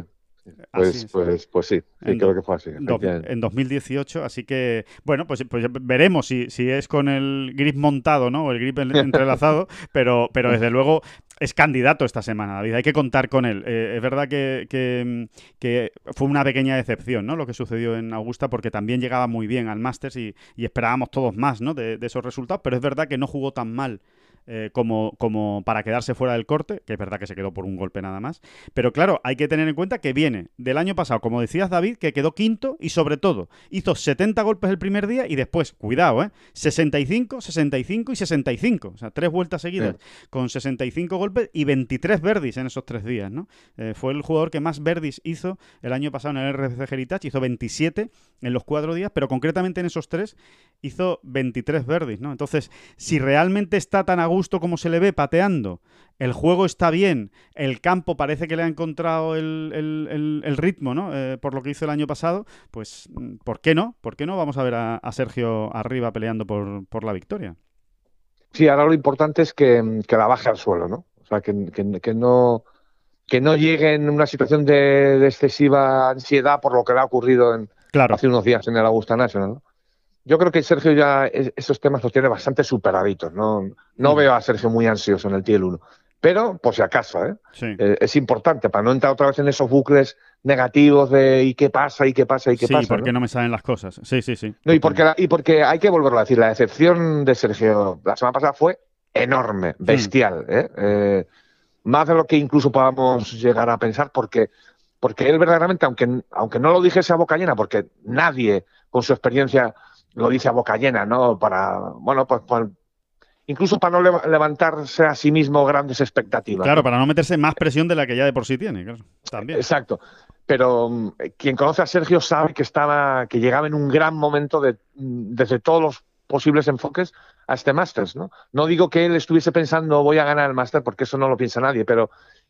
S3: pues,
S1: es.
S3: pues, pues sí, sí,
S1: En
S3: creo que fue así.
S1: Do- en 2018, así que, bueno, pues, pues veremos si, si es con el grip montado, ¿no? O el grip en- entrelazado, pero, pero desde luego es candidato esta semana, David, hay que contar con él. Eh, es verdad que, que, que fue una pequeña decepción, ¿no? Lo que sucedió en Augusta, porque también llegaba muy bien al Masters y, y esperábamos todos más, ¿no? De, de esos resultados, pero es verdad que no jugó tan mal eh, como, como para quedarse fuera del corte, que es verdad que se quedó por un golpe nada más. Pero claro, hay que tener en cuenta que viene del año pasado, como decías David, que quedó quinto y sobre todo hizo 70 golpes el primer día y después, cuidado, ¿eh? 65, 65 y 65. O sea, tres vueltas seguidas con 65 golpes y 23 verdis en esos tres días, ¿no? Eh, fue el jugador que más verdis hizo el año pasado en el RFC Heritage, hizo 27 en los cuatro días, pero concretamente en esos tres hizo 23 verdis, ¿no? Entonces, si realmente está tan a gusto como se le ve pateando, el juego está bien, el campo parece que le ha encontrado el, el- el- el ritmo, ¿no? Eh, por lo que hizo el año pasado, pues, mm, ¿por qué no? ¿Por qué no vamos a ver a, a Sergio arriba peleando por, por la victoria?
S3: Sí, ahora lo importante es que, que la baje al suelo, ¿no? O sea, que, que, que no que no llegue en una situación de, de, excesiva ansiedad por lo que le ha ocurrido en,
S1: claro.
S3: hace unos días en el Augusta National. ¿no? Yo creo que Sergio ya es, esos temas los tiene bastante superaditos. No, no mm. veo a Sergio muy ansioso en el Tiel 1. Pero, por si acaso, ¿eh?
S1: Sí.
S3: Eh, es importante para no entrar otra vez en esos bucles negativos de ¿y qué pasa? ¿y qué pasa? ¿y qué
S1: sí,
S3: pasa?
S1: ¿por qué
S3: ¿no?
S1: no me salen las cosas? Sí, sí, sí.
S3: No, y porque, la, y porque hay que volverlo a decir, la decepción de Sergio la semana pasada fue enorme, bestial. ¿eh? Eh, más de lo que incluso podamos llegar a pensar, porque, porque él verdaderamente, aunque, aunque no lo dijese a boca llena, porque nadie con su experiencia lo dice a boca llena, ¿no? Para, bueno, pues, pues incluso para no levantarse a sí mismo grandes expectativas.
S1: Claro, para no meterse más presión de la que ya de por sí tiene, claro. También.
S3: Exacto. Pero um, quien conoce a Sergio sabe que estaba, que llegaba en un gran momento de, desde todos los posibles enfoques a este Masters, ¿no? No digo que él estuviese pensando voy a ganar el Master porque eso no lo piensa nadie, pero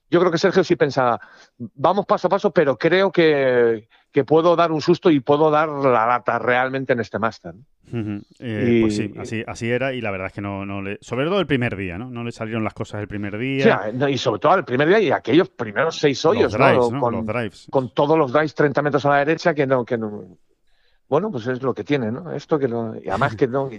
S3: yo creo que Sergio sí pensaba vamos paso a paso, pero creo que, que puedo dar un susto y puedo dar la lata realmente en este Master.
S1: Uh -huh. eh, y... Pues sí, así, así era y la verdad es que no, no le... Sobre todo el primer día, ¿no? No le salieron las cosas el primer día.
S3: No, y sobre todo el primer día y aquellos primeros seis hoyos,
S1: los drives,
S3: ¿no?
S1: ¿no?
S3: Con,
S1: los drives.
S3: con todos los drives 30 metros a la derecha que no... Que no bueno, pues es lo que tiene, ¿no? Esto que no... Y además que no...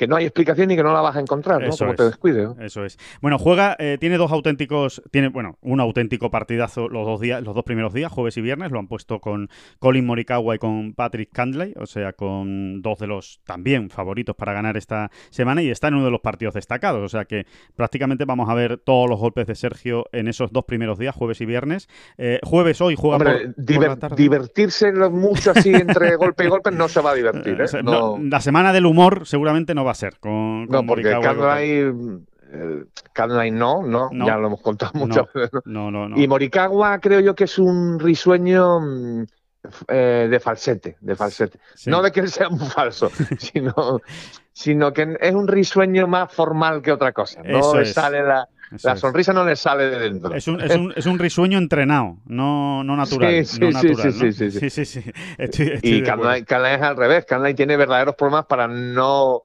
S3: que no hay explicación y que no la vas a encontrar, ¿no?
S1: Eso
S3: Como
S1: es.
S3: te descuide. ¿no?
S1: Eso es. Bueno, juega, eh, tiene dos auténticos, tiene, bueno, un auténtico partidazo los dos días, los dos primeros días, jueves y viernes, lo han puesto con Colin Morikawa y con Patrick Candley, o sea, con dos de los también favoritos para ganar esta semana y está en uno de los partidos destacados, o sea que prácticamente vamos a ver todos los golpes de Sergio en esos dos primeros días, jueves y viernes. Eh, jueves hoy juega
S3: Hombre,
S1: por,
S3: diver,
S1: por la tarde.
S3: divertirse mucho así entre golpe y golpe no se va a divertir, ¿eh?
S1: O sea, no, la semana del humor seguramente no va a ser con, con
S3: no, porque
S1: Morikawa
S3: Candley, eh, no, no,
S1: No.
S3: ya lo hemos contado muchas
S1: No.
S3: veces. ¿no?
S1: No, no, no.
S3: Y Morikawa creo yo que es un risueño mm, eh, de falsete, de falsete.
S1: Sí.
S3: No de que él sea un falso, sino, sino que es un risueño más formal que otra cosa. No
S1: Eso
S3: le
S1: es.
S3: sale la, la
S1: es.
S3: sonrisa no le sale de dentro.
S1: Es un, es, un, es un risueño entrenado, no, no natural.
S3: Sí, sí,
S1: no
S3: sí,
S1: natural,
S3: sí,
S1: ¿no?
S3: sí, sí.
S1: sí, sí. Estoy, estoy
S3: Y Canlay es al revés. Canlay tiene verdaderos problemas para no.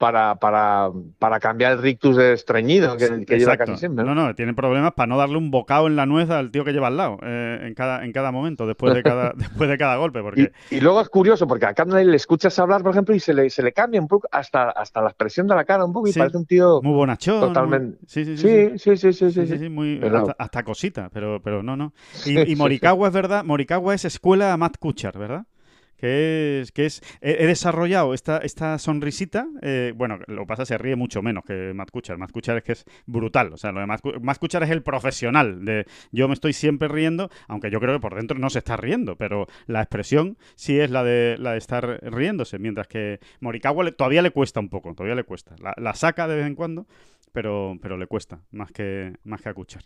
S3: Para, para, para cambiar el rictus de estreñido que, que lleva casi siempre. ¿no?
S1: No, no, tiene problemas para no darle un bocado en la nuez al tío que lleva al lado eh, en, cada, en cada momento, después de cada, después de cada golpe. Porque...
S3: Y, y, luego es curioso porque a Canlay le escuchas hablar, por ejemplo, y se le, se le cambia un poco hasta, hasta la expresión de la cara un poco y
S1: Sí.
S3: parece un tío.
S1: Muy bonachón.
S3: Totalmente.
S1: muy- Sí, sí, sí.
S3: Sí, sí, sí,
S1: muy,
S3: Pero-
S1: hasta, hasta cosita, pero, pero no, no. Y, y Morikawa es verdad, Morikawa es escuela Matt Kuchar, ¿verdad? Que es, que es, he, desarrollado esta, esta sonrisita, eh, bueno, lo pasa se ríe mucho menos que Matt Kuchar. Matt Kuchar es que es brutal, o sea, lo de Matt, Matt Kuchar es el profesional de yo me estoy siempre riendo, aunque yo creo que por dentro no se está riendo, pero la expresión sí es la de, la de estar riéndose, mientras que Morikawa todavía le cuesta un poco, todavía le cuesta. La, la saca de vez en cuando, pero, pero le cuesta, más que, más que a Kuchar.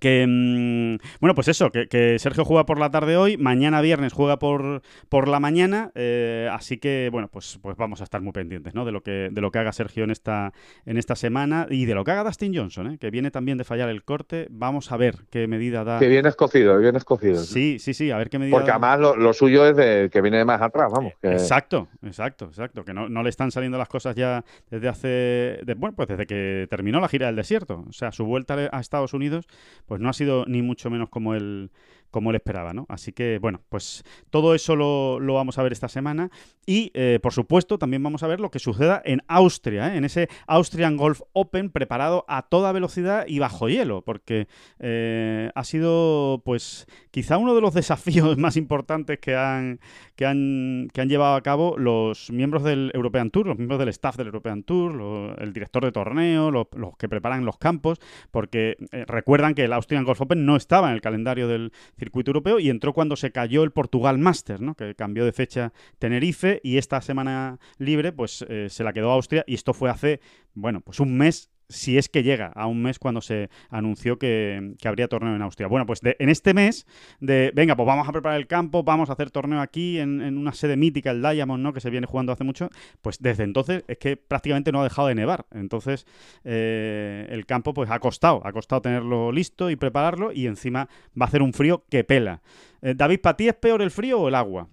S1: Que, mm, bueno, pues eso, que, que Sergio juega por la tarde hoy, mañana viernes juega por, por la mañana, eh, así que, bueno, pues, pues vamos a estar muy pendientes, ¿no? De lo que, de lo que haga Sergio en esta, en esta semana y de lo que haga Dustin Johnson, ¿eh? Que viene también de fallar el corte. Vamos a ver qué medida da.
S3: Que bien escocido, bien escocido.
S1: Sí, sí, sí, a ver qué medida
S3: Porque
S1: da.
S3: además lo, lo suyo es de que viene de más atrás, vamos. que-
S1: Exacto, exacto, exacto. Que no, no le están saliendo las cosas ya desde hace. de- bueno, pues desde que terminó la gira del desierto. O sea, su vuelta a Estados Unidos, pues no ha sido ni mucho menos como él, como él esperaba, ¿no? Así que, bueno, pues todo eso lo, lo vamos a ver esta semana. Y, eh, por supuesto, también vamos a ver lo que suceda en Austria, ¿eh? en ese Austrian Golf Open preparado a toda velocidad y bajo hielo, porque eh, ha sido, pues, quizá uno de los desafíos más importantes que han, que han, que han llevado a cabo los miembros del European Tour, los miembros del staff del European Tour, lo- el director de torneo, los, los que preparan los campos, porque eh, recuerdan que el Austrian Golf Open no estaba en el calendario del circuito europeo y entró cuando se cayó el Portugal Masters, ¿no? que cambió de fecha Tenerife y esta semana libre pues eh, se la quedó Austria y esto fue hace, bueno, pues un mes si es que llega a un mes cuando se anunció que, habría torneo en Austria. Bueno, pues en este mes de, venga, pues vamos a preparar el campo, vamos a hacer torneo aquí en, en una sede mítica, el Diamond, ¿no? Que se viene jugando hace mucho, pues desde entonces es que prácticamente no ha dejado de nevar. Entonces eh, el campo pues ha costado, ha costado tenerlo listo y prepararlo y encima va a hacer un frío que pela. Eh, David, ¿para ti es peor el frío o el agua?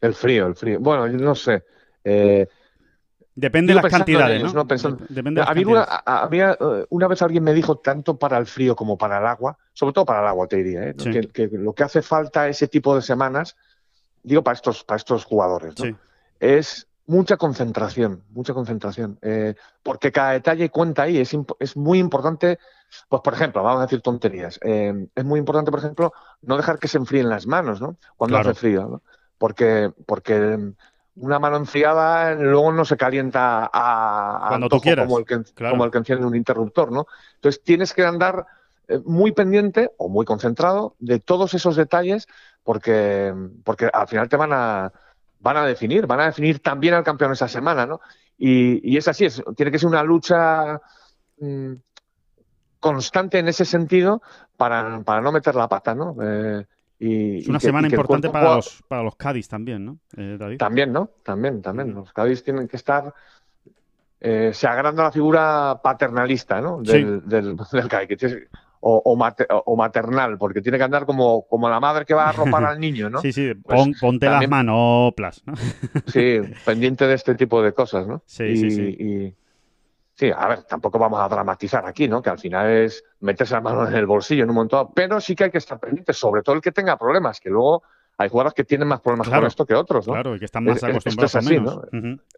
S3: El frío, el frío. Bueno, yo no sé. Eh,
S1: Depende de las cantidades, ¿no?
S3: Depende de había, eh, una, vez alguien me dijo, tanto para el frío como para el agua, sobre todo para el agua, te diría, ¿eh? que, lo que hace falta ese tipo de semanas, digo para estos, para estos jugadores, ¿no? es mucha concentración, mucha concentración, eh, porque cada detalle cuenta ahí, es, es, muy importante, pues por ejemplo, vamos a decir tonterías, es muy importante, por ejemplo, no dejar que se enfríen las manos, ¿no? Cuando hace frío, ¿no? Porque, porque una mano enfriada luego no se calienta a,
S1: Cuando tú quieras.
S3: Como, el que, como el que enciende un interruptor, ¿no? Entonces tienes que andar eh, muy pendiente o muy concentrado de todos esos detalles porque, porque al final te van a, van a definir, van a definir también al campeón esa semana, ¿no? Y, es así, es, tiene que ser una lucha mm, constante en ese sentido para, para, no meter la pata, ¿no? Eh,
S1: es una semana importante para, los, para los Cádiz también, ¿no, eh, David?
S3: También, ¿no? También, también. Los Cádiz tienen que estar... Eh, se agranda la figura paternalista, ¿no? Del, del, Cádiz. O, o, maternal, porque tiene que andar como, como la madre que va a arropar al niño, ¿no?
S1: Sí, sí, pues ponte las manoplas, ¿no?
S3: sí, pendiente de este tipo de cosas, ¿no?
S1: Sí, sí, sí.
S3: Sí, a ver, tampoco vamos a dramatizar aquí, ¿no? Que al final es meterse la mano en el bolsillo en un montón, pero sí que hay que estar pendiente, sobre todo el que tenga problemas, que luego hay jugadores que tienen más problemas con esto que otros, ¿no?
S1: Claro, y que están más acostumbrados a menos.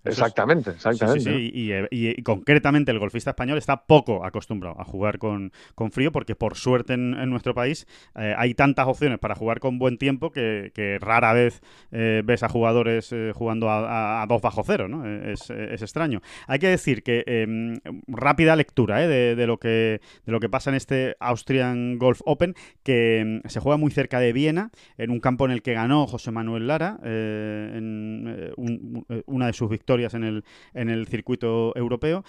S3: Exactamente, exactamente.
S1: Sí, sí, y, concretamente el golfista español está poco acostumbrado a jugar con, con frío porque por suerte en, nuestro país eh, hay tantas opciones para jugar con buen tiempo que, rara vez eh, ves a jugadores eh, jugando a, dos bajo cero, ¿no? Es, extraño. Hay que decir que em, rápida lectura de, de, lo que, de lo que pasa en este Austrian Golf Open, que em, se juega muy cerca de Viena, en un campo en el que ganó José Manuel Lara eh, en eh, eh, una de sus victorias en el, en el circuito europeo.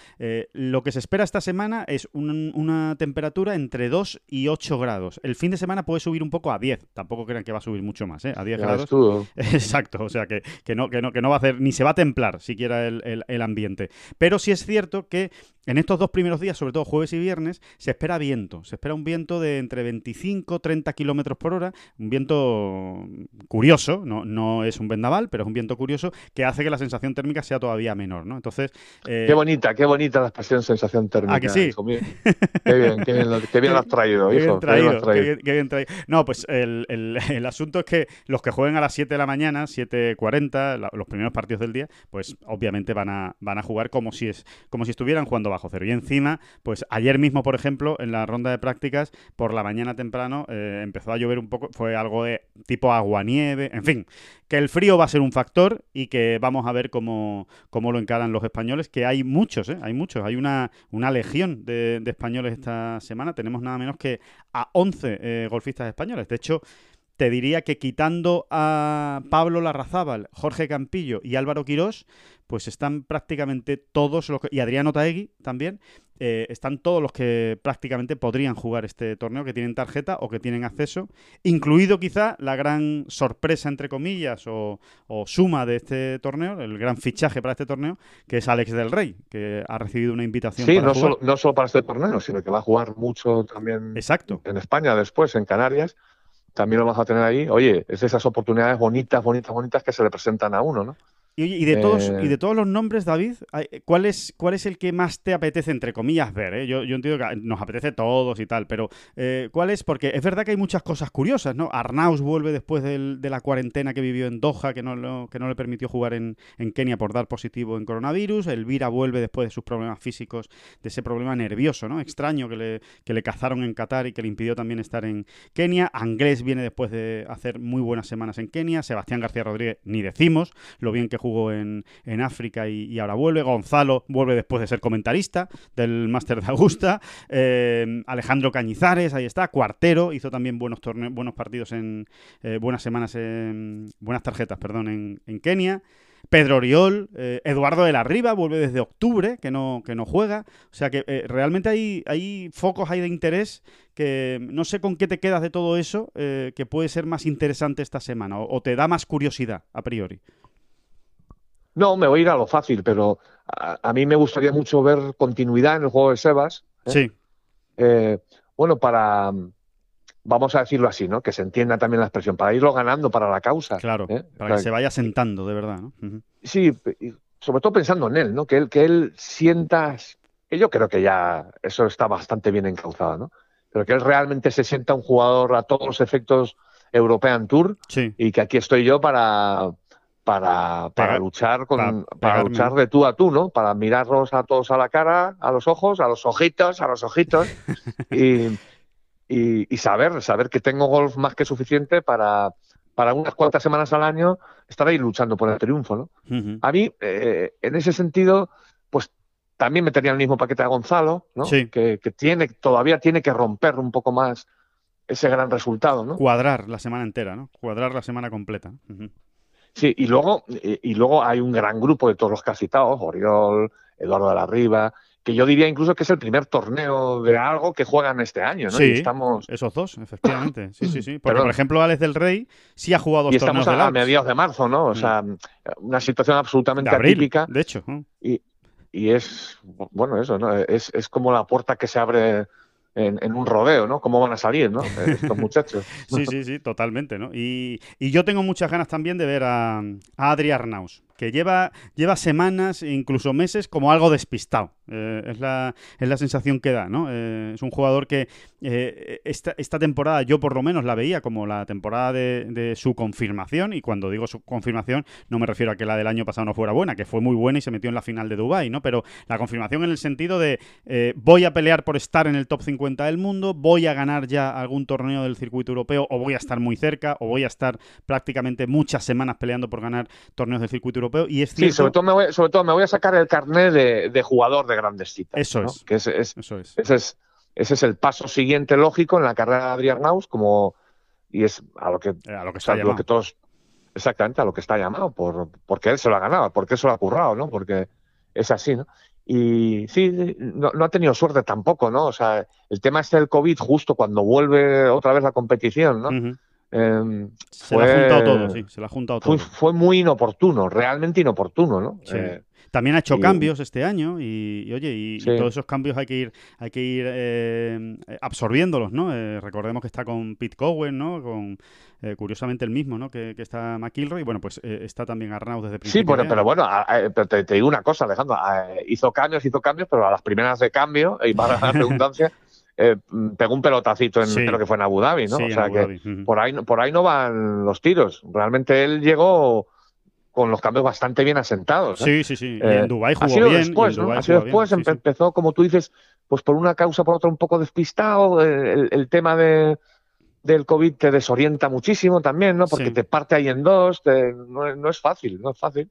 S1: lo que se espera esta semana es una temperatura entre 2 y 8 grados. El fin de semana puede subir un poco a 10. Tampoco crean que va a subir mucho más, A 10 grados. Exacto, o sea que, que, no, que, no, que no va a hacer, ni se va a templar siquiera el, el ambiente. Pero sí es cierto que en estos dos primeros días, sobre todo jueves y viernes, se espera viento. Se espera un viento de entre 25 y 30 kilómetros por hora. Un viento curioso, no, no es un vendaval, pero es un viento curioso que hace que la sensación térmica sea todavía menor, ¿no? Entonces.
S3: Eh, qué bonita, qué bonita la expresión sensación térmica.
S1: ¿A que sí?
S3: Qué bien, qué bien, lo, has traído, hijo. Bien traído,
S1: qué bien, traído. No, pues el, el, asunto es que los que jueguen a las 7 de la mañana, 7.40, los primeros partidos del día, pues obviamente van a, van a jugar como si, es, como si estuvieran jugando bajo cero. Y encima, pues ayer mismo, por ejemplo, en la ronda de prácticas, por la mañana temprano, eh, empezó a llover un poco, fue algo de tipo agua-nieve, en fin, que el frío va a ser un factor y que vamos a ver cómo, cómo lo encaran los españoles, que hay muchos, ¿eh? hay muchos, hay una, una legión de, españoles esta semana, tenemos nada menos que a 11 eh, golfistas españoles. De hecho, te diría que quitando a Pablo Larrazábal, Jorge Campillo y Álvaro Quirós, pues están prácticamente todos los que, y Adriano Taegui también, eh, están todos los que prácticamente podrían jugar este torneo, que tienen tarjeta o que tienen acceso, incluido quizá la gran sorpresa, entre comillas, o, suma de este torneo, el gran fichaje para este torneo, que es Alex del Rey, que ha recibido una invitación.
S3: Sí, no, Solo, no solo para este torneo, sino que va a jugar mucho también
S1: Exacto.
S3: en España después, en Canarias también lo vas a tener ahí. Oye, es esas oportunidades bonitas, bonitas, bonitas que se le presentan a uno, ¿no?
S1: Y, de todos, y de eh. todos los nombres, David, ¿cuál es, ¿cuál es el que más te apetece, entre comillas, ver? Eh? Yo, yo, entiendo que nos apetece todos y tal, pero eh, ¿cuál es? Porque es verdad que hay muchas cosas curiosas, ¿no? Arnaus vuelve después de la cuarentena que vivió en Doha, que no, que no le permitió jugar en, Kenia por dar positivo en coronavirus. Elvira vuelve después de sus problemas físicos, de ese problema nervioso, ¿no? Extraño que le, que le cazaron en Qatar y que le impidió también estar en Kenia. Anglés viene después de hacer muy buenas semanas en Kenia. Sebastián García Rodríguez, ni decimos lo bien que jugó en, África y, ahora vuelve. Gonzalo vuelve después de ser comentarista del Máster de Augusta. Eh, Alejandro Cañizares, ahí está. Cuartero, hizo también buenos, torneos, buenos partidos en eh, buenas semanas, en, buenas tarjetas, perdón, en, Kenia. Pedro Oriol, eh, Eduardo de la Riva vuelve desde octubre, que no, que no juega. O sea que realmente hay, hay focos hay de interés que no sé con qué te quedas de todo eso, que puede ser más interesante esta semana o, te da más curiosidad a priori.
S3: No, me voy a ir a lo fácil, pero a, mí me gustaría mucho ver continuidad en el juego de Sebas.
S1: ¿eh? Sí.
S3: Eh, bueno, para, vamos a decirlo así, ¿no? Que se entienda también la expresión, para irlo ganando para la causa.
S1: Claro, ¿eh? para que se vaya sentando, de verdad, ¿no?
S3: Sí, sobre todo pensando en él, ¿no? Que él, que él sienta, que yo creo que ya eso está bastante bien encauzado, ¿no? Pero que él realmente se sienta un jugador a todos los efectos European Tour
S1: Sí.
S3: y que aquí estoy yo para para, para luchar con
S1: para
S3: luchar de tú a tú, ¿no? Para mirarlos a todos a la cara, a los ojos, a los ojitos, a los ojitos y, y, y saber saber que tengo golf más que suficiente para para unas cuantas semanas al año estar ahí luchando por el triunfo, ¿no? A mí, eh, en ese sentido, pues también metería el mismo paquete a Gonzalo, ¿no?
S1: Sí.
S3: Que, que tiene, todavía tiene que romper un poco más ese gran resultado, ¿no?
S1: Cuadrar la semana entera, ¿no? Cuadrar la semana completa.
S3: Sí, y luego, y, y luego hay un gran grupo de todos los que has citado, Oriol, Eduardo de la Riva, que yo diría incluso que es el primer torneo de algo que juegan este año, ¿no?
S1: Sí,
S3: Y estamos,
S1: esos dos, efectivamente. Sí, sí, sí. Porque,
S3: Perdón.
S1: por ejemplo, Alex del Rey sí ha jugado dos
S3: y estamos
S1: torneos de
S3: a, mediados de marzo, ¿no? O
S1: Mm.
S3: sea, una situación
S1: de
S3: absolutamente
S1: abril,
S3: atípica.
S1: de hecho. ¿no?
S3: Y, y es, bueno, eso, ¿no? Es, es como la puerta que se abre en, en un rodeo, ¿no? ¿Cómo van a salir, ¿no? Estos muchachos.
S1: Sí, sí, sí, totalmente, ¿no? Y, y yo tengo muchas ganas también de ver a, a Adri Arnaus, que lleva, lleva semanas e incluso meses como algo despistado. Eh, es, la, es la sensación que da, ¿no? Eh, es un jugador que eh, esta, esta temporada yo por lo menos la veía como la temporada de, su confirmación, y cuando digo su confirmación no me refiero a que la del año pasado no fuera buena, que fue muy buena y se metió en la final de Dubai, ¿no? Pero la confirmación en el sentido de voy a pelear por estar en el top 50 del mundo, voy a ganar ya algún torneo del circuito europeo, o voy a estar muy cerca, o voy a estar prácticamente muchas semanas peleando por ganar torneos del circuito europeo. Y es
S3: Sí,
S1: cierto,
S3: sobre todo me voy, sobre todo me voy a sacar el carnet de, de jugador de grandes citas.
S1: Eso
S3: ¿no?
S1: es.
S3: Que ese es,
S1: eso es.
S3: ese es, ese es el paso siguiente lógico en la carrera de Adrián Naus, como y es a lo que,
S1: Eh, A lo que
S3: o sea,
S1: está
S3: lo
S1: llamado.
S3: que todos exactamente a lo que está llamado, por, porque él se lo ha ganado, porque eso lo ha currado, ¿no? Porque es así, ¿no? Y sí, no, no ha tenido suerte tampoco, ¿no? O sea, el tema este del COVID justo cuando vuelve otra vez la competición, ¿no? Eh,
S1: Se lo ha
S3: fue-
S1: juntado todo, sí, se lo ha juntado todo.
S3: fue, fue muy inoportuno, realmente inoportuno, ¿no?
S1: Sí.
S3: Eh,
S1: También ha hecho
S3: y-
S1: cambios este año y, y, oye, y, todos esos cambios hay que ir, hay que ir eh, absorbiéndolos, ¿no? Eh, recordemos que está con Pete Cowen, ¿no? Con eh, curiosamente el mismo, ¿no? Que, que está McIlroy. Bueno, pues eh, está también Arnaud desde principio.
S3: Sí, pero,
S1: de
S3: pero bueno, a- a- pero te, te digo una cosa, Alejandro. hizo cambios, hizo cambios, pero a las primeras de cambio, y para la redundancia, eh, mm, pegó un pelotacito en
S1: Sí.
S3: creo que fue en Abu Dhabi, ¿no?
S1: Sí,
S3: o sea que por ahí, no- por ahí no van los tiros. Realmente él llegó con los cambios bastante bien asentados. ¿eh?
S1: Sí, sí, sí. Y
S3: Eh,
S1: en Dubái
S3: ha
S1: jugó
S3: sido
S1: bien.
S3: después, ¿no?
S1: Bien,
S3: después,
S1: sí,
S3: em- empezó, como tú dices, pues por una causa, por otra un poco despistado. El, el tema de, del COVID te desorienta muchísimo también, ¿no? Porque
S1: Sí.
S3: te parte ahí en dos, te- no, es- no es fácil, no es fácil.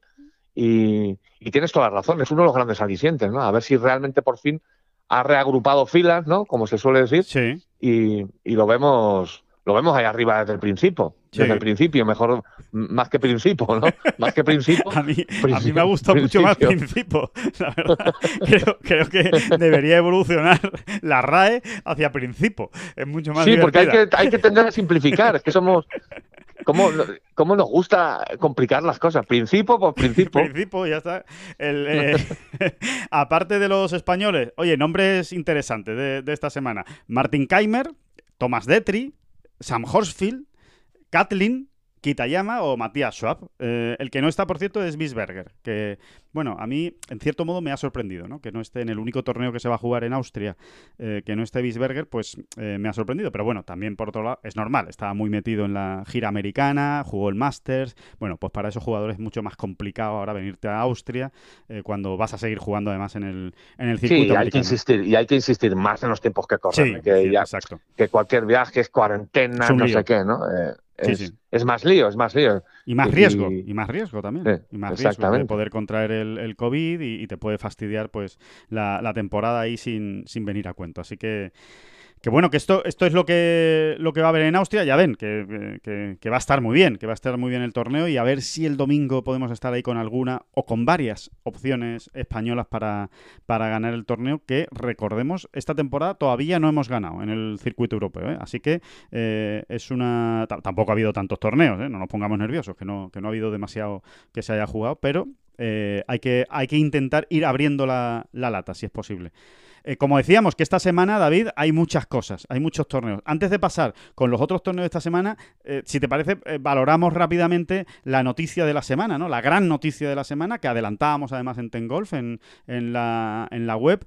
S3: Y, y tienes toda la razón, es uno de los grandes alicientes, ¿no? A ver si realmente por fin ha reagrupado filas, ¿no? Como se suele decir,
S1: Sí,
S3: y, y lo vemos lo vemos ahí arriba desde el principio.
S1: Sí.
S3: Desde el principio, mejor, más que principio, ¿no? Más que principio.
S1: a mí, a mí me ha gustado mucho más
S3: principio.
S1: La verdad. Creo, creo que debería evolucionar la RAE hacia Principio. Es mucho más
S3: Sí, porque hay que, hay que tender a simplificar. Es que somos. ¿Cómo, cómo nos gusta complicar las cosas? Principio por principio.
S1: Principio, ya está. El, eh, aparte de los españoles, oye, nombres interesantes de, de esta semana. Martin Keimer, Thomas Detri, Sam Horsfield, Kathleen, Kitayama o Matías Schwab. Eh, el que no está, por cierto, es Bisberger, que, bueno, a mí, en cierto modo, me ha sorprendido, ¿no? Que no esté en el único torneo que se va a jugar en Austria, eh, que no esté Bisberger, pues eh, me ha sorprendido. Pero bueno, también, por otro lado, es normal. Estaba muy metido en la gira americana, jugó el Masters. Bueno, pues para esos jugadores es mucho más complicado ahora venirte a Austria, eh, cuando vas a seguir jugando además en el, en el circuito
S3: Sí, hay que insistir. Y hay que insistir más en los tiempos que corren.
S1: Sí,
S3: que,
S1: sí,
S3: ya-
S1: exacto.
S3: que cualquier viaje es cuarentena,
S1: Es
S3: no
S1: lío.
S3: sé qué, ¿no?
S1: Sí,
S3: es,
S1: sí.
S3: es más lío, es más lío.
S1: Y más riesgo, y más riesgo también.
S3: Sí,
S1: y más riesgo de poder contraer el, el COVID y, y te puede fastidiar pues la, la temporada ahí sin, sin venir a cuento. Así que, que bueno, que esto, esto es lo que, lo que va a haber en Austria. Ya ven, que, que- va a estar muy bien, que va a estar muy bien el torneo y a ver si el domingo podemos estar ahí con alguna o con varias opciones españolas para, para ganar el torneo que, recordemos, esta temporada todavía no hemos ganado en el circuito europeo. ¿eh? Así que eh, es una... ta- Tampoco ha habido tantos torneos, ¿eh? no nos pongamos nerviosos, que no, que no ha habido demasiado que se haya jugado, pero hay, que, hay que intentar ir abriendo la, la lata, si es posible. Eh, como decíamos que esta semana, David, hay muchas cosas, hay muchos torneos. Antes de pasar con los otros torneos de esta semana, eh, si te parece, eh, valoramos rápidamente la noticia de la semana, ¿no? La gran noticia de la semana, que adelantábamos además en Tengolf, en, en, la, en la web.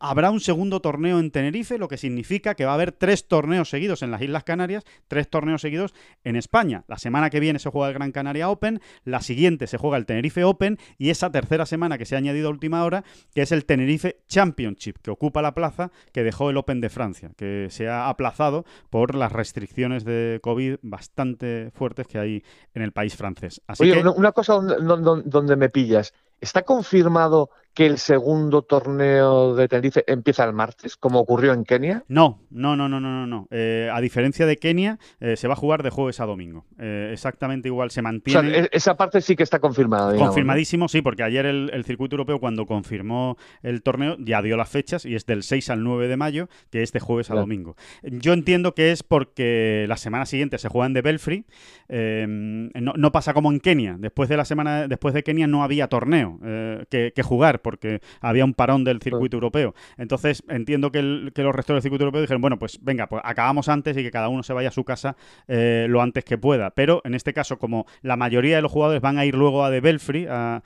S1: habrá un segundo torneo en Tenerife, lo que significa que va a haber tres torneos seguidos en las Islas Canarias, tres torneos seguidos en España. La semana que viene se juega el Gran Canaria Open, la siguiente se juega el Tenerife Open y esa tercera semana que se ha añadido a última hora, que es el Tenerife Championship, que ocupa la plaza que dejó el Open de Francia, que se ha aplazado por las restricciones de COVID bastante fuertes que hay en el país francés.
S3: Así Oye, una cosa donde me pillas. ¿Está confirmado que el segundo torneo de Tenerife empieza el martes, como ocurrió en Kenia?
S1: No, no, no, no, no, no. Eh, a diferencia de Kenia, eh, se va a jugar de jueves a domingo. Eh, exactamente igual se mantiene.
S3: O sea, e-, esa parte sí que está confirmada.
S1: Confirmadísimo, sí, porque ayer el, circuito europeo, cuando confirmó el torneo, ya dio las fechas y es del 6 al 9 de mayo, que es de jueves a domingo. Yo entiendo que es porque la semana siguiente se juegan de Belfry. No, pasa como en Kenia. Después de la semana, después de Kenia no había torneo que, que jugar porque había un parón del circuito europeo. Entonces entiendo que, los restos del circuito europeo dijeron, bueno, pues venga, pues acabamos antes y que cada uno se vaya a su casa eh, lo antes que pueda. Pero en este caso, como la mayoría de los jugadores van a ir luego a The Belfry a,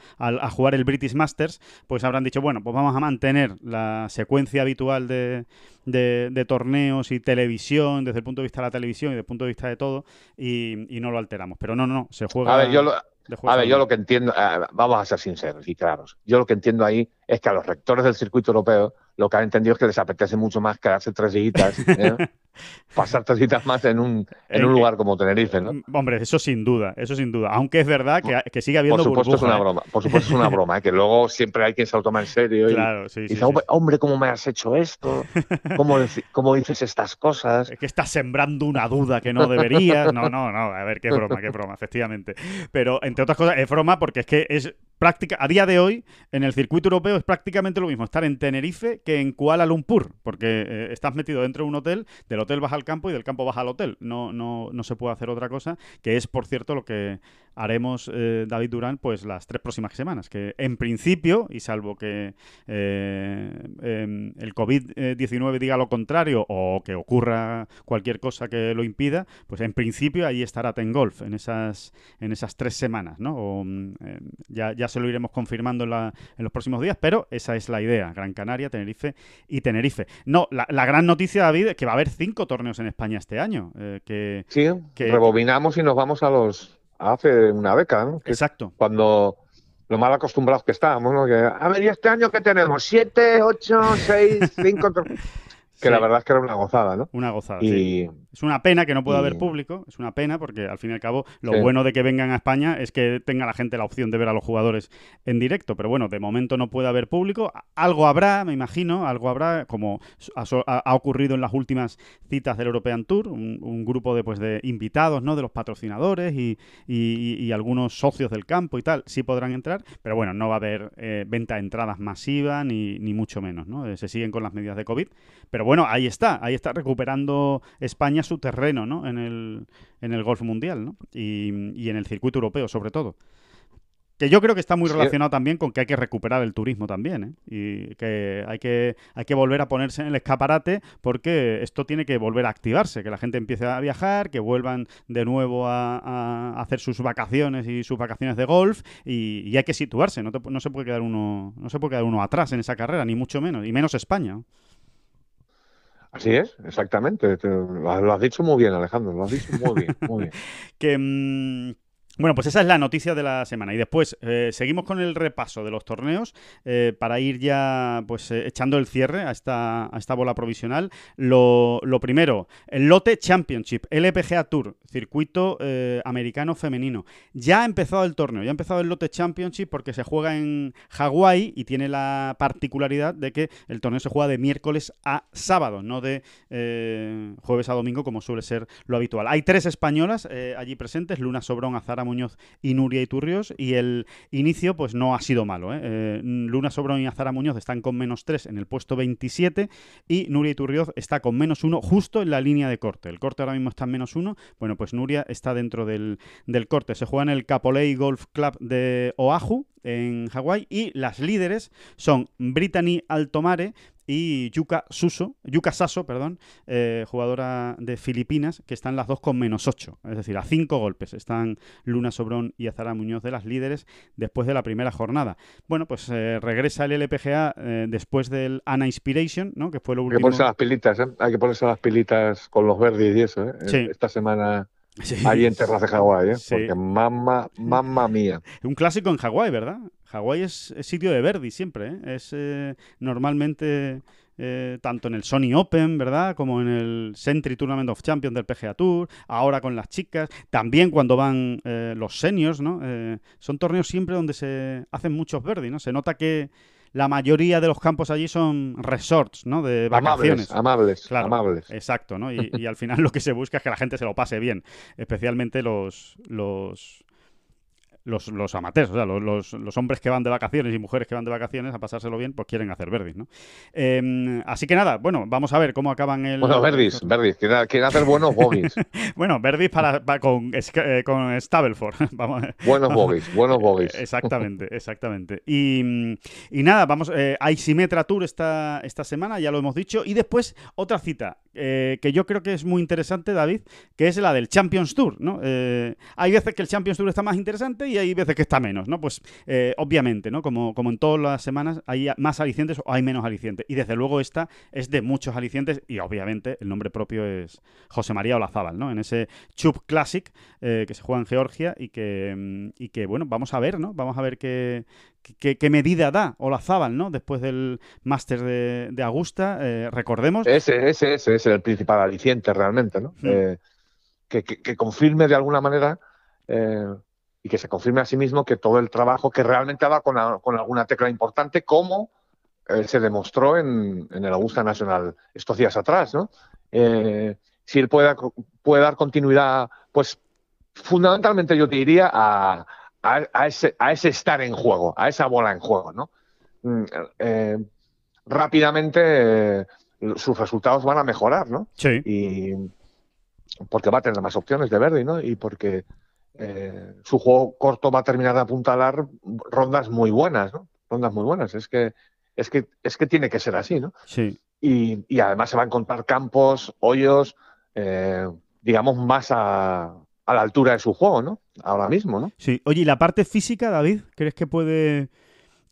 S1: jugar el British Masters, pues habrán dicho, bueno, pues vamos a mantener la secuencia habitual de, torneos y televisión, desde el punto de vista de la televisión y desde el punto de vista de todo, y, y no lo alteramos. Pero no, no, no, se juega...
S3: A ver, yo lo, a ver, yo lo que entiendo, eh, vamos a ser sinceros y claros, yo lo que entiendo ahí es que a los rectores del circuito europeo lo que han entendido es que les apetece mucho más quedarse tres días, ¿eh? pasar tres días más en un, en un lugar como Tenerife, ¿no? Mm,
S1: hombre, eso sin duda, eso sin duda. Aunque es verdad que, que sigue habiendo
S3: Por supuesto
S1: es
S3: una
S1: ¿eh?
S3: broma, por supuesto es una broma, que luego siempre hay quien se lo toma en serio y, claro, sí, dice, hombre, ¿cómo me has hecho esto? ¿Cómo, ¿Cómo, dices estas cosas?
S1: Es que estás sembrando una duda que no deberías. No, no, no, a ver, qué broma, qué broma, efectivamente. Pero, entre otras cosas, es broma porque es que es práctica, a día de hoy, en el circuito europeo es prácticamente lo mismo estar en Tenerife que en Kuala Lumpur, porque eh, estás metido dentro de un hotel, del hotel vas al campo y del campo vas al hotel. No, no, no se puede hacer otra cosa, que es, por cierto, lo que haremos eh, David Durán pues las tres próximas semanas, que en principio, y salvo que eh, em, el COVID-19 diga lo contrario o que ocurra cualquier cosa que lo impida, pues en principio ahí estará Tengolf en esas, en esas tres semanas, ¿no? O, em, ya, ya se lo iremos confirmando en, la, en, los próximos días, pero esa es la idea, Gran Canaria, Tenerife y Tenerife. No, la, gran noticia, David, es que va a haber cinco torneos en España este año. Eh, que,
S3: sí, que, rebobinamos y nos vamos a los hace una década, ¿no?
S1: Exacto.
S3: Cuando lo mal acostumbrados que estábamos, ¿no? Que, a ver, ¿y este año qué tenemos? ¿Siete, ocho, seis, cinco? que la verdad es que era una gozada, ¿no?
S1: Una gozada, sí. Es una pena que no pueda haber público, es una pena porque al fin y al cabo lo bueno de que vengan a España es que tenga la gente la opción de ver a los jugadores en directo, pero bueno, de momento no puede haber público, algo habrá, me imagino, algo habrá, como ha, ocurrido en las últimas citas del European Tour, un, grupo de, pues, de invitados, ¿no? De los patrocinadores y, algunos socios del campo y tal, sí podrán entrar, pero bueno, no va a haber eh, venta de entradas masiva ni, ni mucho menos, ¿no? Eh, se siguen con las medidas de COVID, pero bueno, ahí está, ahí está recuperando España su terreno ¿no? en, el, en el golf mundial ¿no? y, y en el circuito europeo sobre todo. Que yo creo que está muy relacionado también con que hay que recuperar el turismo también, ¿eh? Y que hay, que hay que volver a ponerse en el escaparate porque esto tiene que volver a activarse, que la gente empiece a viajar, que vuelvan de nuevo a, hacer sus vacaciones y sus vacaciones de golf y, hay que situarse, no, no, se puede quedar uno, no se puede quedar uno atrás en esa carrera, ni mucho menos, y menos España.
S3: Así es, exactamente. lo has dicho muy bien, Alejandro, lo has dicho muy bien, muy bien.
S1: que, mm, bueno, pues esa es la noticia de la semana. Y después eh, seguimos con el repaso de los torneos eh, para ir ya pues eh, echando el cierre a esta, a esta bola provisional. Lo, primero, el Lote Championship, LPGA Tour, circuito americano femenino. Ya ha empezado el torneo, ya ha empezado el Lote Championship porque se juega en Hawái y tiene la particularidad de que el torneo se juega de miércoles a sábado, no de jueves a domingo como suele ser lo habitual. Hay tres españolas allí presentes, Luna Sobrón, Azara Muñoz y Nuria Iturrios. Y el inicio, pues no ha sido malo. ¿eh? Eh, Luna Sobrón y Azara Muñoz están con menos 3 en el puesto 27 y Nuria Iturrios está con menos 1 justo en la línea de corte. El corte ahora mismo está en menos 1. Bueno, pues Nuria está dentro del, del corte. Se juega en el Capolei Golf Club de Oahu, en Hawái, y las líderes son Brittany Altomare y Yuka Suso, Yuka Saso, perdón, eh, jugadora de Filipinas, que están las dos con menos 8, es decir, a 5 golpes. Están Luna Sobrón y Azara Muñoz de las líderes después de la primera jornada. Bueno, pues eh, regresa el LPGA eh, después del Ana Inspiration, ¿no? que fue lo
S3: Hay que
S1: último.
S3: ponerse las pilitas, ¿eh? Hay que ponerse las pilitas con los verdes y eso, ¿eh?
S1: Sí.
S3: Esta semana
S1: Sí.
S3: ahí en Terras de Hawái, ¿eh?
S1: Sí.
S3: Porque mamma, mamma mía.
S1: Un clásico en Hawái, ¿verdad? Hawái es, es sitio de Verdi siempre, ¿eh? Es eh, normalmente eh, tanto en el Sony Open, ¿verdad? Como en el Century Tournament of Champions del PGA Tour, ahora con las chicas, también cuando van eh, los seniors, ¿no? Son torneos siempre donde se hacen muchos Verdi, ¿no? Se nota que la mayoría de los campos allí son resorts, ¿no? De vacaciones.
S3: Amables, amables,
S1: Claro,
S3: amables.
S1: Exacto, ¿no? Y, y al final lo que se busca es que la gente se lo pase bien, especialmente los los los, los amateurs, o sea, los, los- los hombres que van de vacaciones y mujeres que van de vacaciones a pasárselo bien, pues quieren hacer verdis, ¿no? Eh, así que nada, bueno, vamos a ver cómo acaban el...
S3: Bueno, verdis, verdis. Quieren, quieren hacer buenos bogies.
S1: Bueno, verdis para, para- con, eh, con Stableford. Vamos,
S3: buenos bogies, buenos bogies.
S1: Exactamente, exactamente. Y, y nada, vamos, eh, hay Simetra Tour esta, esta semana, ya lo hemos dicho. Y después otra cita eh, que yo creo que es muy interesante, David, que es la del Champions Tour, ¿no? Eh, hay veces que el Champions Tour está más interesante y hay veces que está menos, ¿no? Pues eh, obviamente, ¿no? Como, como en todas las semanas hay más alicientes o hay menos alicientes. Y desde luego esta es de muchos alicientes y obviamente el nombre propio es José María Olazábal, ¿no? En ese Chup Classic que se juega en Georgia y que, mm, y que, bueno, vamos a ver, ¿no? Vamos a ver qué, qué, qué medida da Olazábal, ¿no? Después del máster de, de Augusta, eh, recordemos.
S3: Ese, ese, ese es el principal aliciente realmente, ¿no?
S1: Hmm.
S3: Eh, que, que- que confirme de alguna manera eh, y que se confirme a sí mismo que todo el trabajo que realmente dado con, a- con alguna tecla importante, como se demostró en, en el Augusta Nacional estos días atrás, ¿no? Si él puede, puede dar continuidad, pues fundamentalmente yo te diría a, a- a ese, a ese estar en juego, a esa bola en juego, ¿no? Mm, eh, rápidamente eh, sus resultados van a mejorar, ¿no?
S1: Sí.
S3: Y porque va a tener más opciones de Verdi, ¿no? Y porque eh, su juego corto va a terminar de apuntalar rondas muy buenas, ¿no? Rondas muy buenas. Es que, es que, es que tiene que ser así, ¿no?
S1: Sí.
S3: Y, y además se va a encontrar campos, hoyos, digamos, más a, a la altura de su juego, ¿no? Ahora mismo, ¿no?
S1: Sí. Oye, ¿y la parte física, David? ¿Crees que puede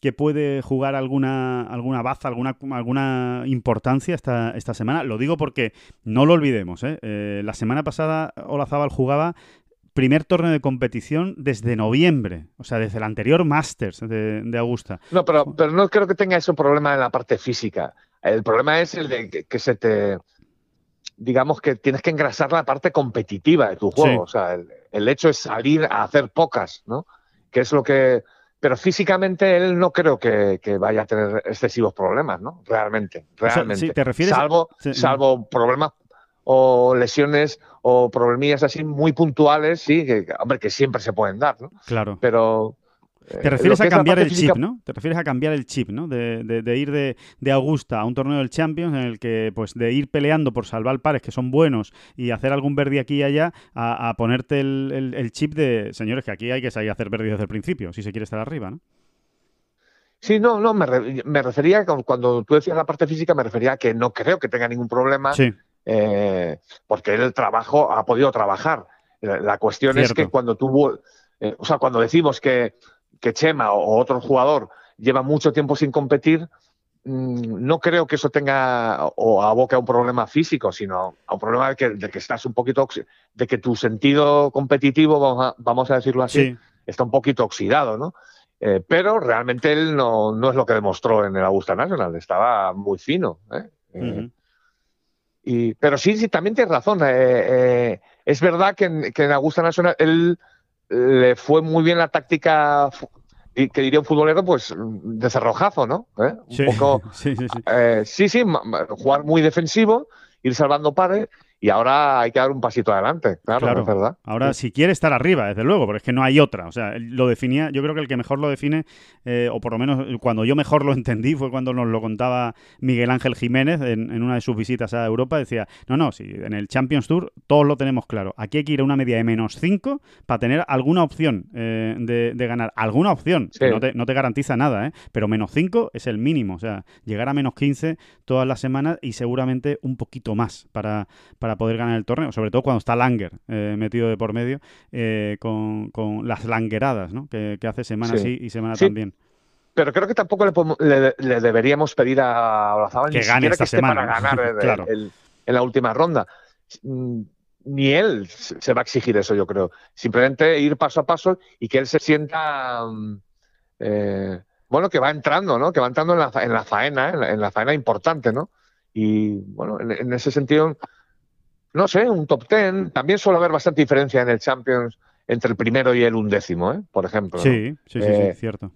S1: que puede jugar alguna alguna baza, alguna alguna importancia esta, esta semana? Lo digo porque no lo olvidemos, ¿eh? Eh, la semana pasada Olazábal jugaba primer torneo de competición desde noviembre, o sea, desde el anterior Masters de, de Augusta.
S3: No, pero, pero no creo que tenga ese problema en la parte física. El problema es el de que, que se te. Digamos que tienes que engrasar la parte competitiva de tu juego.
S1: Sí.
S3: O sea, el, el hecho es salir a hacer pocas, ¿no? Que es lo que. Pero físicamente él no creo que, que vaya a tener excesivos problemas, ¿no? Realmente.
S1: sea,
S3: Realmente.
S1: sí, ¿te refieres
S3: salvo,
S1: sí.
S3: salvo problemas o lesiones o problemillas así muy puntuales, sí, que, hombre, que siempre se pueden dar, ¿no?
S1: Claro.
S3: Pero. Eh,
S1: Te refieres a cambiar el
S3: física-
S1: chip, ¿no? Te refieres a cambiar el chip, ¿no? De, de- de ir de, de Augusta a un torneo del Champions en el que, pues, de ir peleando por salvar pares que son buenos y hacer algún verdi aquí y allá, a, a ponerte el, el- el chip de, señores, que aquí hay que salir a hacer verdi desde el principio, si se quiere estar arriba, ¿no?
S3: Sí, no, no, me, re- me refería, cuando tú decías la parte física, me refería a que no creo que tenga ningún problema,
S1: Sí,
S3: eh, porque él el trabajo ha podido trabajar. La, la cuestión es que cuando tuvo, eh, o sea, cuando decimos que, que Chema o, otro jugador lleva mucho tiempo sin competir, mm, no creo que eso tenga o aboque a un problema físico, sino a un problema de que, de que estás un poquito, de que tu sentido competitivo, vamos a, vamos a decirlo así,
S1: sí.
S3: está un poquito oxidado, ¿no? Eh, pero realmente él no, no es lo que demostró en el Augusta National, estaba muy fino. ¿eh? Eh, y, pero sí, sí, también tienes razón. eh, es verdad que en, que en Augusta National él le fue muy bien la táctica y que diría un futbolero, pues de cerrojazo, ¿no? ¿Eh? Un
S1: Sí.
S3: poco
S1: sí, sí, sí.
S3: eh, sí, sí, jugar muy defensivo, ir salvando pares y ahora hay que dar un pasito adelante, claro, es verdad.
S1: Ahora, si quiere estar arriba, desde luego, pero es que no hay otra. O sea, lo definía, yo creo que el que mejor lo define, eh, o por lo menos cuando yo mejor lo entendí, fue cuando nos lo contaba Miguel Ángel Jiménez en, una de sus visitas a Europa. Decía, no, no, si en el Champions Tour todos lo tenemos claro. Aquí hay que ir a una media de menos 5 para tener alguna opción eh, de, ganar. Alguna opción, que no te, no te, garantiza nada, ¿eh? pero menos 5 es el mínimo. O sea, llegar a menos 15 todas las semanas y seguramente un poquito más para para poder ganar el torneo, sobre todo cuando está Langer eh, metido de por medio eh, con, las langueradas ¿no? que, hace semana sí, y semana también.
S3: Pero creo que tampoco le, deberíamos pedir a Olazábal
S1: que gane esta semana
S3: para ganar en la última ronda. Mm, ni él se va a exigir eso, yo creo. Simplemente ir paso a paso y que él se sienta, mm, eh, bueno, que va entrando, ¿no? Que va entrando en la, en la faena, en la, faena importante, ¿no? Y bueno, en ese sentido, no sé, un top ten. También suele haber bastante diferencia en el Champions entre el primero y el undécimo, ¿eh? por ejemplo.
S1: Sí, sí, sí, sí, eh, cierto.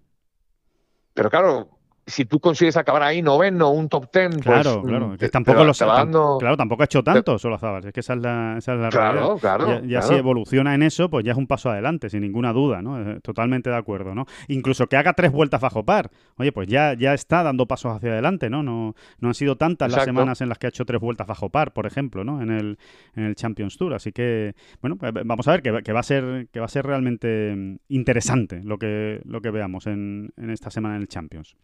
S3: Pero claro, si tú consigues acabar ahí noveno, un top ten, pues,
S1: claro, claro, que tampoco lo claro, tampoco ha hecho tanto solo Zabal, es que esa es la, esa es la
S3: claro,
S1: realidad. Claro, ya, si evoluciona en eso, pues ya es un paso adelante, sin ninguna duda, ¿no? Eh, totalmente de acuerdo, ¿no? Incluso que haga tres vueltas bajo par, oye, pues ya, ya está dando pasos hacia adelante, ¿no? No, no han sido tantas las semanas en las que ha hecho tres vueltas bajo par, por ejemplo, ¿no? En el, en el Champions Tour, así que, bueno, pues, vamos a ver que, va a ser que va a ser realmente mm, interesante lo que lo que veamos en, en esta semana en el Champions.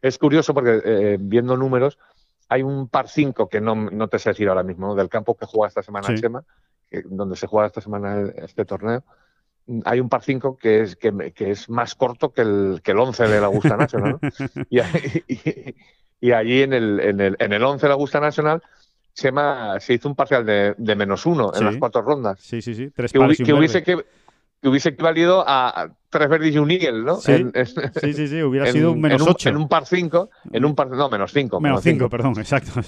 S3: Es curioso porque eh, viendo números, hay un par 5 que no, no, te sé decir ahora mismo, del campo que juega esta semana Chema, donde se juega esta semana este torneo. Hay un par 5 que es, que, es más corto que el, que el 11 de la Augusta Nacional. y, y, allí en el, en, el, en el 11 de la Augusta Nacional Chema se hizo un parcial de, de menos uno en las cuatro rondas.
S1: Sí, sí, sí. Tres
S3: que, que hubiese que que hubiese equivalido a tres verdes y un eagle, ¿no?
S1: Sí, sí, sí, hubiera sido un menos ocho.
S3: En un par cinco, en un par, no, menos cinco.
S1: Menos cinco, perdón, exacto.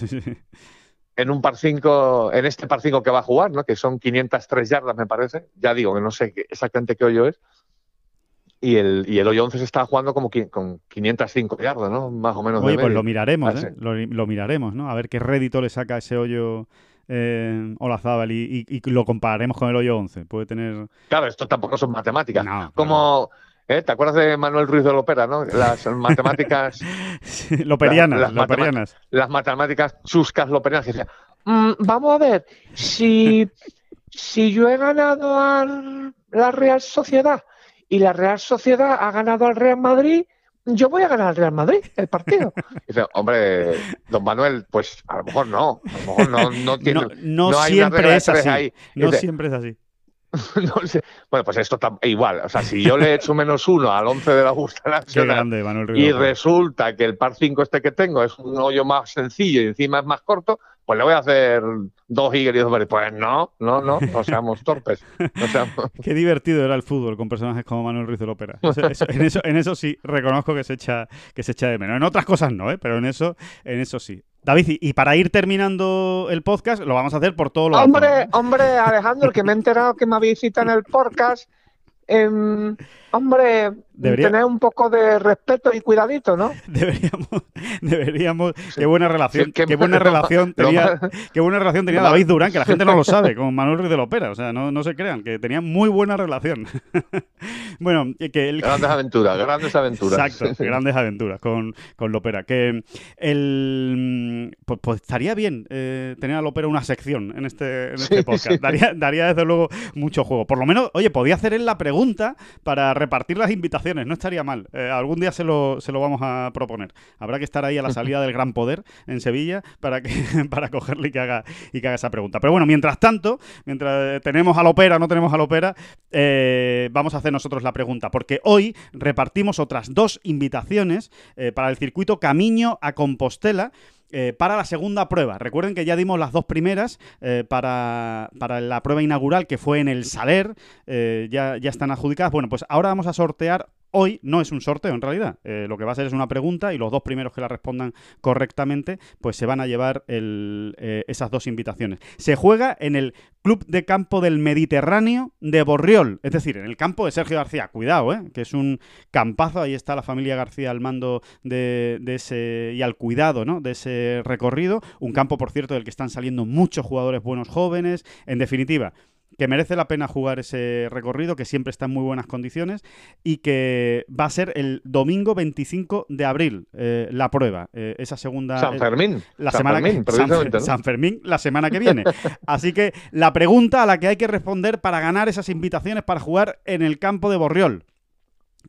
S3: En un par cinco, en este par cinco que va a jugar, ¿no? Que son 503 yardas, me parece. Ya digo que no sé exactamente qué hoyo es. Y el, y el hoyo 11 se está jugando como con 505 yardas, ¿no? Más o menos.
S1: Oye, pues lo miraremos, ¿eh? Lo, lo, miraremos, ¿no? A ver qué rédito le saca ese hoyo eh, Olazábal y, y, lo compararemos con el hoyo 11. Puede tener.
S3: Claro, esto tampoco son matemáticas. Como. ¿eh? ¿Te acuerdas de Manuel Ruiz de Lopera, no? Las matemáticas.
S1: loperianas, las, loperianas.
S3: las matemáticas chuscas loperianas. Que mm, vamos a ver, si, si yo he ganado a la Real Sociedad y la Real Sociedad ha ganado al Real Madrid, yo voy a ganar al Real Madrid el partido. dice, hombre, don Manuel, pues a lo mejor no, a lo mejor no, no tiene.
S1: No, siempre es así. No siempre es así.
S3: Bueno, pues esto está igual. O sea, si yo le echo menos uno al 11 de la Augusta Nacional y resulta que el par 5 este que tengo es un hoyo más sencillo y encima es más corto, pues le voy a hacer dos Eagle y dos Berry. Pues no, no, no, no seamos torpes.
S1: Qué divertido era el fútbol con personajes como Manuel Ruiz de Lópera. en, eso, en eso sí reconozco que se echa, que se echa de menos. En otras cosas no, ¿eh? pero en eso, en eso sí. David, y para ir terminando el podcast, lo vamos a hacer por todo lo
S4: Hombre, hombre, Alejandro, que me he enterado que me visita en el podcast. Em, hombre, tener un poco de respeto y cuidadito, ¿no?
S1: Deberíamos, deberíamos. Qué buena relación, qué, buena relación tenía, qué buena relación tenía David Durán, que la gente no lo sabe, con Manuel Ruiz de Lopera. O sea, no, no se crean, que tenía muy buena relación. bueno, que el...
S3: grandes aventuras, grandes aventuras.
S1: Exacto, grandes aventuras con, con Lopera. Que el pues, pues estaría bien eh, tener a Lopera una sección en este, en este podcast. Daría, daría desde luego mucho juego. Por lo menos, oye, podía hacer él la pregunta para repartir las invitaciones, no estaría mal. Eh, algún día se lo, se lo vamos a proponer. Habrá que estar ahí a la salida del Gran Poder en Sevilla para, que, para cogerle y que, haga, y que haga esa pregunta. Pero bueno, mientras tanto, mientras tenemos a la ópera, no tenemos a la ópera, eh, vamos a hacer nosotros la pregunta, porque hoy repartimos otras dos invitaciones eh, para el circuito Camino a Compostela. Para la segunda prueba. Recuerden que ya dimos las dos primeras para, para, la prueba inaugural que fue en el Saler, ya, ya están adjudicadas. Bueno, pues ahora vamos a sortear hoy no es un sorteo en realidad. Eh, lo que va a ser es una pregunta y los dos primeros que la respondan correctamente, pues se van a llevar eh, esas dos invitaciones. Se juega en el Club de Campo del Mediterráneo de Borriol, es decir, en el campo de Sergio García. Cuidado, ¿eh? que es un campazo. Ahí está la familia García al mando de, ese y al cuidado ¿no? de ese recorrido. Un campo, por cierto, del que están saliendo muchos jugadores buenos jóvenes. En definitiva, que merece la pena jugar ese recorrido, que siempre está en muy buenas condiciones y que va a ser el domingo 25 de abril eh, la prueba, eh, esa segunda...
S3: San Fermín.
S1: la semana San, Fermín la semana que viene. Así que la pregunta a la que hay que responder para ganar esas invitaciones para jugar en el campo de Borriol.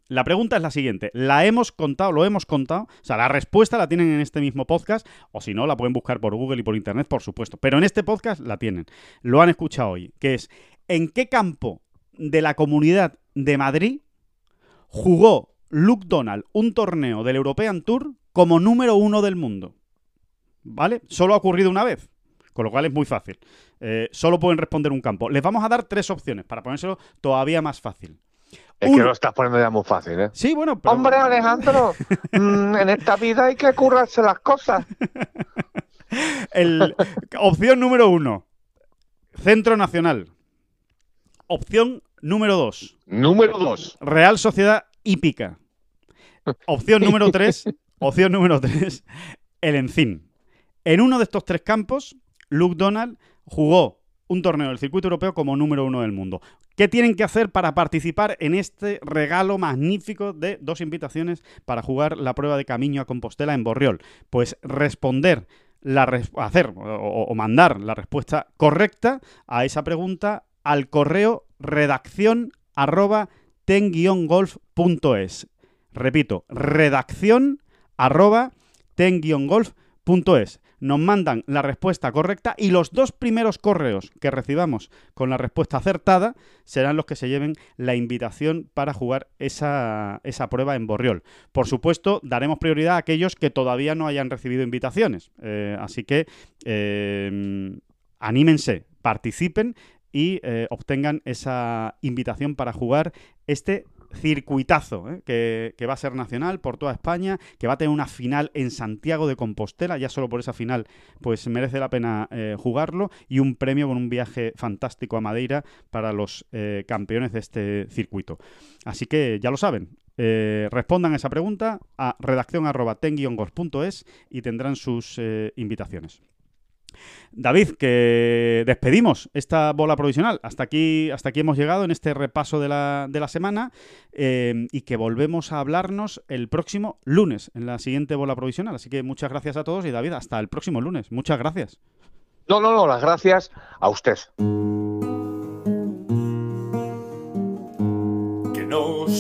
S1: La pregunta es la siguiente. ¿La hemos contado? ¿Lo hemos contado? O sea, la respuesta la tienen en este mismo podcast, o si no, la pueden buscar por Google y por Internet, por supuesto. Pero en este podcast la tienen. Lo han escuchado hoy, que es ¿en qué campo de la comunidad de Madrid jugó Luke Donald un torneo del European Tour como número uno del mundo? ¿Vale? Solo ha ocurrido una vez. Con lo cual es muy fácil. Eh, solo pueden responder un campo. Les vamos a dar tres opciones para ponérselo todavía más fácil.
S3: Es que lo estás poniendo ya muy fácil, ¿eh?
S1: Sí, bueno,
S4: Hombre, Alejandro, mm, en esta vida hay que currarse las cosas.
S1: opción número uno, Centro Nacional. Opción número dos.
S3: Número dos.
S1: Real Sociedad Hípica. Opción número tres. opción número tres. El Encín. En uno de estos tres campos, Luke Donald jugó un torneo del circuito europeo como número uno del mundo. ¿Qué tienen que hacer para participar en este regalo magnífico de dos invitaciones para jugar la prueba de camino a Compostela en Borriol? Pues responder, hacer o, mandar la respuesta correcta a esa pregunta al correo redacción arroba ten-golf.es. Repito, redacción ten-golf.es nos mandan la respuesta correcta y los dos primeros correos que recibamos con la respuesta acertada serán los que se lleven la invitación para jugar esa, prueba en Borriol. Por supuesto, daremos prioridad a aquellos que todavía no hayan recibido invitaciones. Eh, así que eh, anímense, participen y eh, obtengan esa invitación para jugar este circuitazo ¿eh? que, va a ser nacional por toda España, que va a tener una final en Santiago de Compostela, ya solo por esa final pues merece la pena eh, jugarlo y un premio con un viaje fantástico a Madeira para los eh, campeones de este circuito. Así que ya lo saben, respondan a esa pregunta a redacción arroba y tendrán sus invitaciones. David, que despedimos esta bola provisional. Hasta aquí, hasta aquí hemos llegado en este repaso de la, de la semana eh, y que volvemos a hablarnos el próximo lunes en la siguiente bola provisional. Así que muchas gracias a todos y David, hasta el próximo lunes. Muchas gracias.
S3: No, no, no, las gracias a usted.